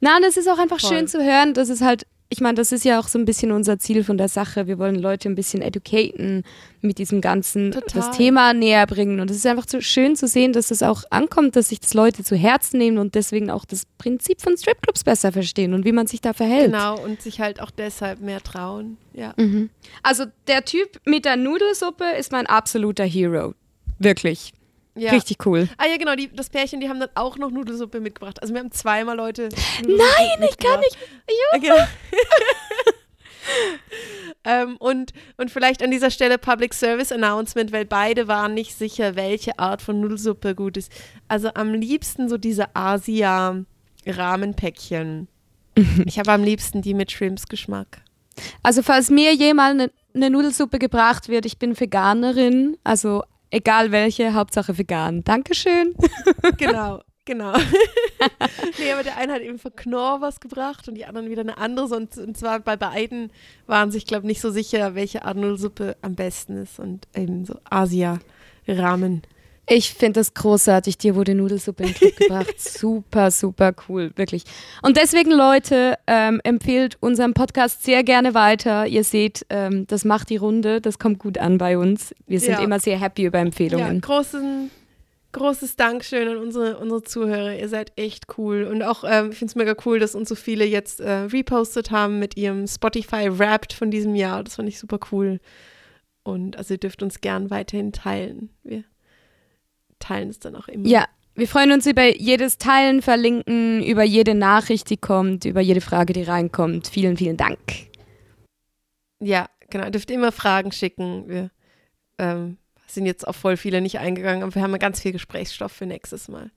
Na, und es ist auch einfach Voll. schön zu hören, dass es halt ich meine, das ist ja auch so ein bisschen unser Ziel von der Sache. Wir wollen Leute ein bisschen educaten, mit diesem ganzen Total. das Thema näher bringen. Und es ist einfach so schön zu sehen, dass es auch ankommt, dass sich das Leute zu Herzen nehmen und deswegen auch das Prinzip von Stripclubs besser verstehen und wie man sich da verhält. Genau, und sich halt auch deshalb mehr trauen. Ja. Mhm. Also der Typ mit der Nudelsuppe ist mein absoluter Hero. Wirklich. Ja. Richtig cool. Ah ja, genau, die, das Pärchen, die haben dann auch noch Nudelsuppe mitgebracht. Also wir haben zweimal Leute. Nein, ich kann nicht. Juhu. Genau. ähm, und, und vielleicht an dieser Stelle Public Service Announcement, weil beide waren nicht sicher, welche Art von Nudelsuppe gut ist. Also am liebsten so diese Asia-Rahmenpäckchen. ich habe am liebsten die mit Shrimps-Geschmack. Also falls mir jemals eine, eine Nudelsuppe gebracht wird, ich bin Veganerin, also Egal welche, Hauptsache vegan. Dankeschön. Genau, genau. nee, aber der eine hat eben von Knorr was gebracht und die anderen wieder eine andere. Und, und zwar bei beiden waren sich, glaube ich, nicht so sicher, welche Art Nudelsuppe am besten ist. Und eben so Asia-Rahmen. Ich finde das großartig. Dir wurde Nudelsuppe in den Club gebracht. Super, super cool, wirklich. Und deswegen, Leute, ähm, empfehlt unseren Podcast sehr gerne weiter. Ihr seht, ähm, das macht die Runde. Das kommt gut an bei uns. Wir sind ja. immer sehr happy über Empfehlungen. Ja, großen, großes Dankeschön an unsere, unsere Zuhörer. Ihr seid echt cool. Und auch, ähm, ich finde es mega cool, dass uns so viele jetzt äh, repostet haben mit ihrem Spotify Wrapped von diesem Jahr. Das fand ich super cool. Und also ihr dürft uns gern weiterhin teilen. Wir teilen es dann auch immer. Ja, wir freuen uns über jedes Teilen, Verlinken, über jede Nachricht, die kommt, über jede Frage, die reinkommt. Vielen, vielen Dank. Ja, genau. Ihr dürft immer Fragen schicken. Wir ähm, sind jetzt auf voll viele nicht eingegangen, aber wir haben ganz viel Gesprächsstoff für nächstes Mal,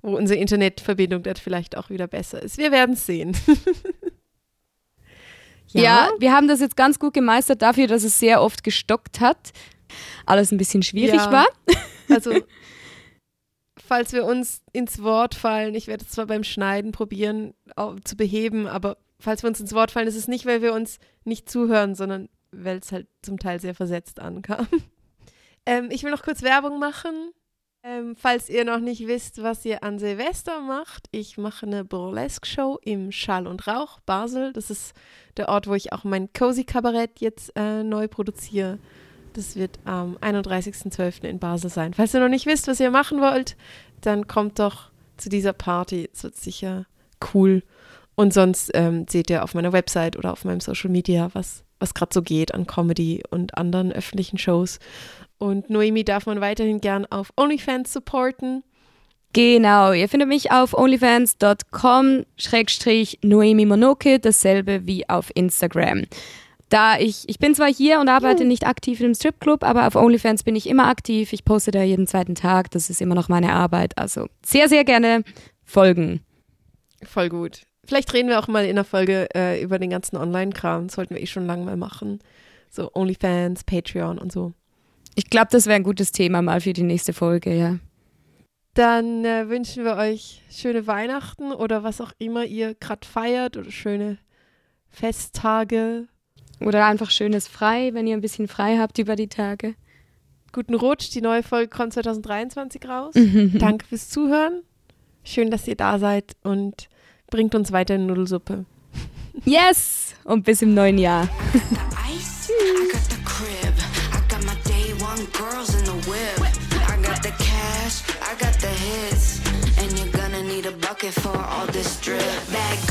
wo unsere Internetverbindung dann vielleicht auch wieder besser ist. Wir werden es sehen. ja. ja, wir haben das jetzt ganz gut gemeistert dafür, dass es sehr oft gestockt hat. Alles ein bisschen schwierig ja. war. Also falls wir uns ins Wort fallen, ich werde es zwar beim Schneiden probieren zu beheben, aber falls wir uns ins Wort fallen, ist es nicht, weil wir uns nicht zuhören, sondern weil es halt zum Teil sehr versetzt ankam. ähm, ich will noch kurz Werbung machen. Ähm, falls ihr noch nicht wisst, was ihr an Silvester macht, ich mache eine Burlesque-Show im Schall und Rauch Basel. Das ist der Ort, wo ich auch mein Cozy Kabarett jetzt äh, neu produziere. Das wird am 31.12. in Basel sein. Falls ihr noch nicht wisst, was ihr machen wollt, dann kommt doch zu dieser Party. Es wird sicher cool. Und sonst ähm, seht ihr auf meiner Website oder auf meinem Social Media, was, was gerade so geht an Comedy und anderen öffentlichen Shows. Und Noemi darf man weiterhin gern auf OnlyFans supporten. Genau, ihr findet mich auf onlyfans.com-noemi Monoke, dasselbe wie auf Instagram da ich, ich bin zwar hier und arbeite nicht aktiv im Stripclub, aber auf OnlyFans bin ich immer aktiv. Ich poste da jeden zweiten Tag. Das ist immer noch meine Arbeit. Also sehr, sehr gerne folgen. Voll gut. Vielleicht reden wir auch mal in der Folge äh, über den ganzen Online-Kram. Das sollten wir eh schon lange mal machen. So OnlyFans, Patreon und so. Ich glaube, das wäre ein gutes Thema mal für die nächste Folge, ja. Dann äh, wünschen wir euch schöne Weihnachten oder was auch immer ihr gerade feiert oder schöne Festtage oder einfach schönes Frei, wenn ihr ein bisschen frei habt über die Tage. Guten Rutsch, die neue Folge kommt 2023 raus. Danke fürs Zuhören. Schön, dass ihr da seid und bringt uns weiter in Nudelsuppe. Yes! Und bis im neuen Jahr. Tschüss.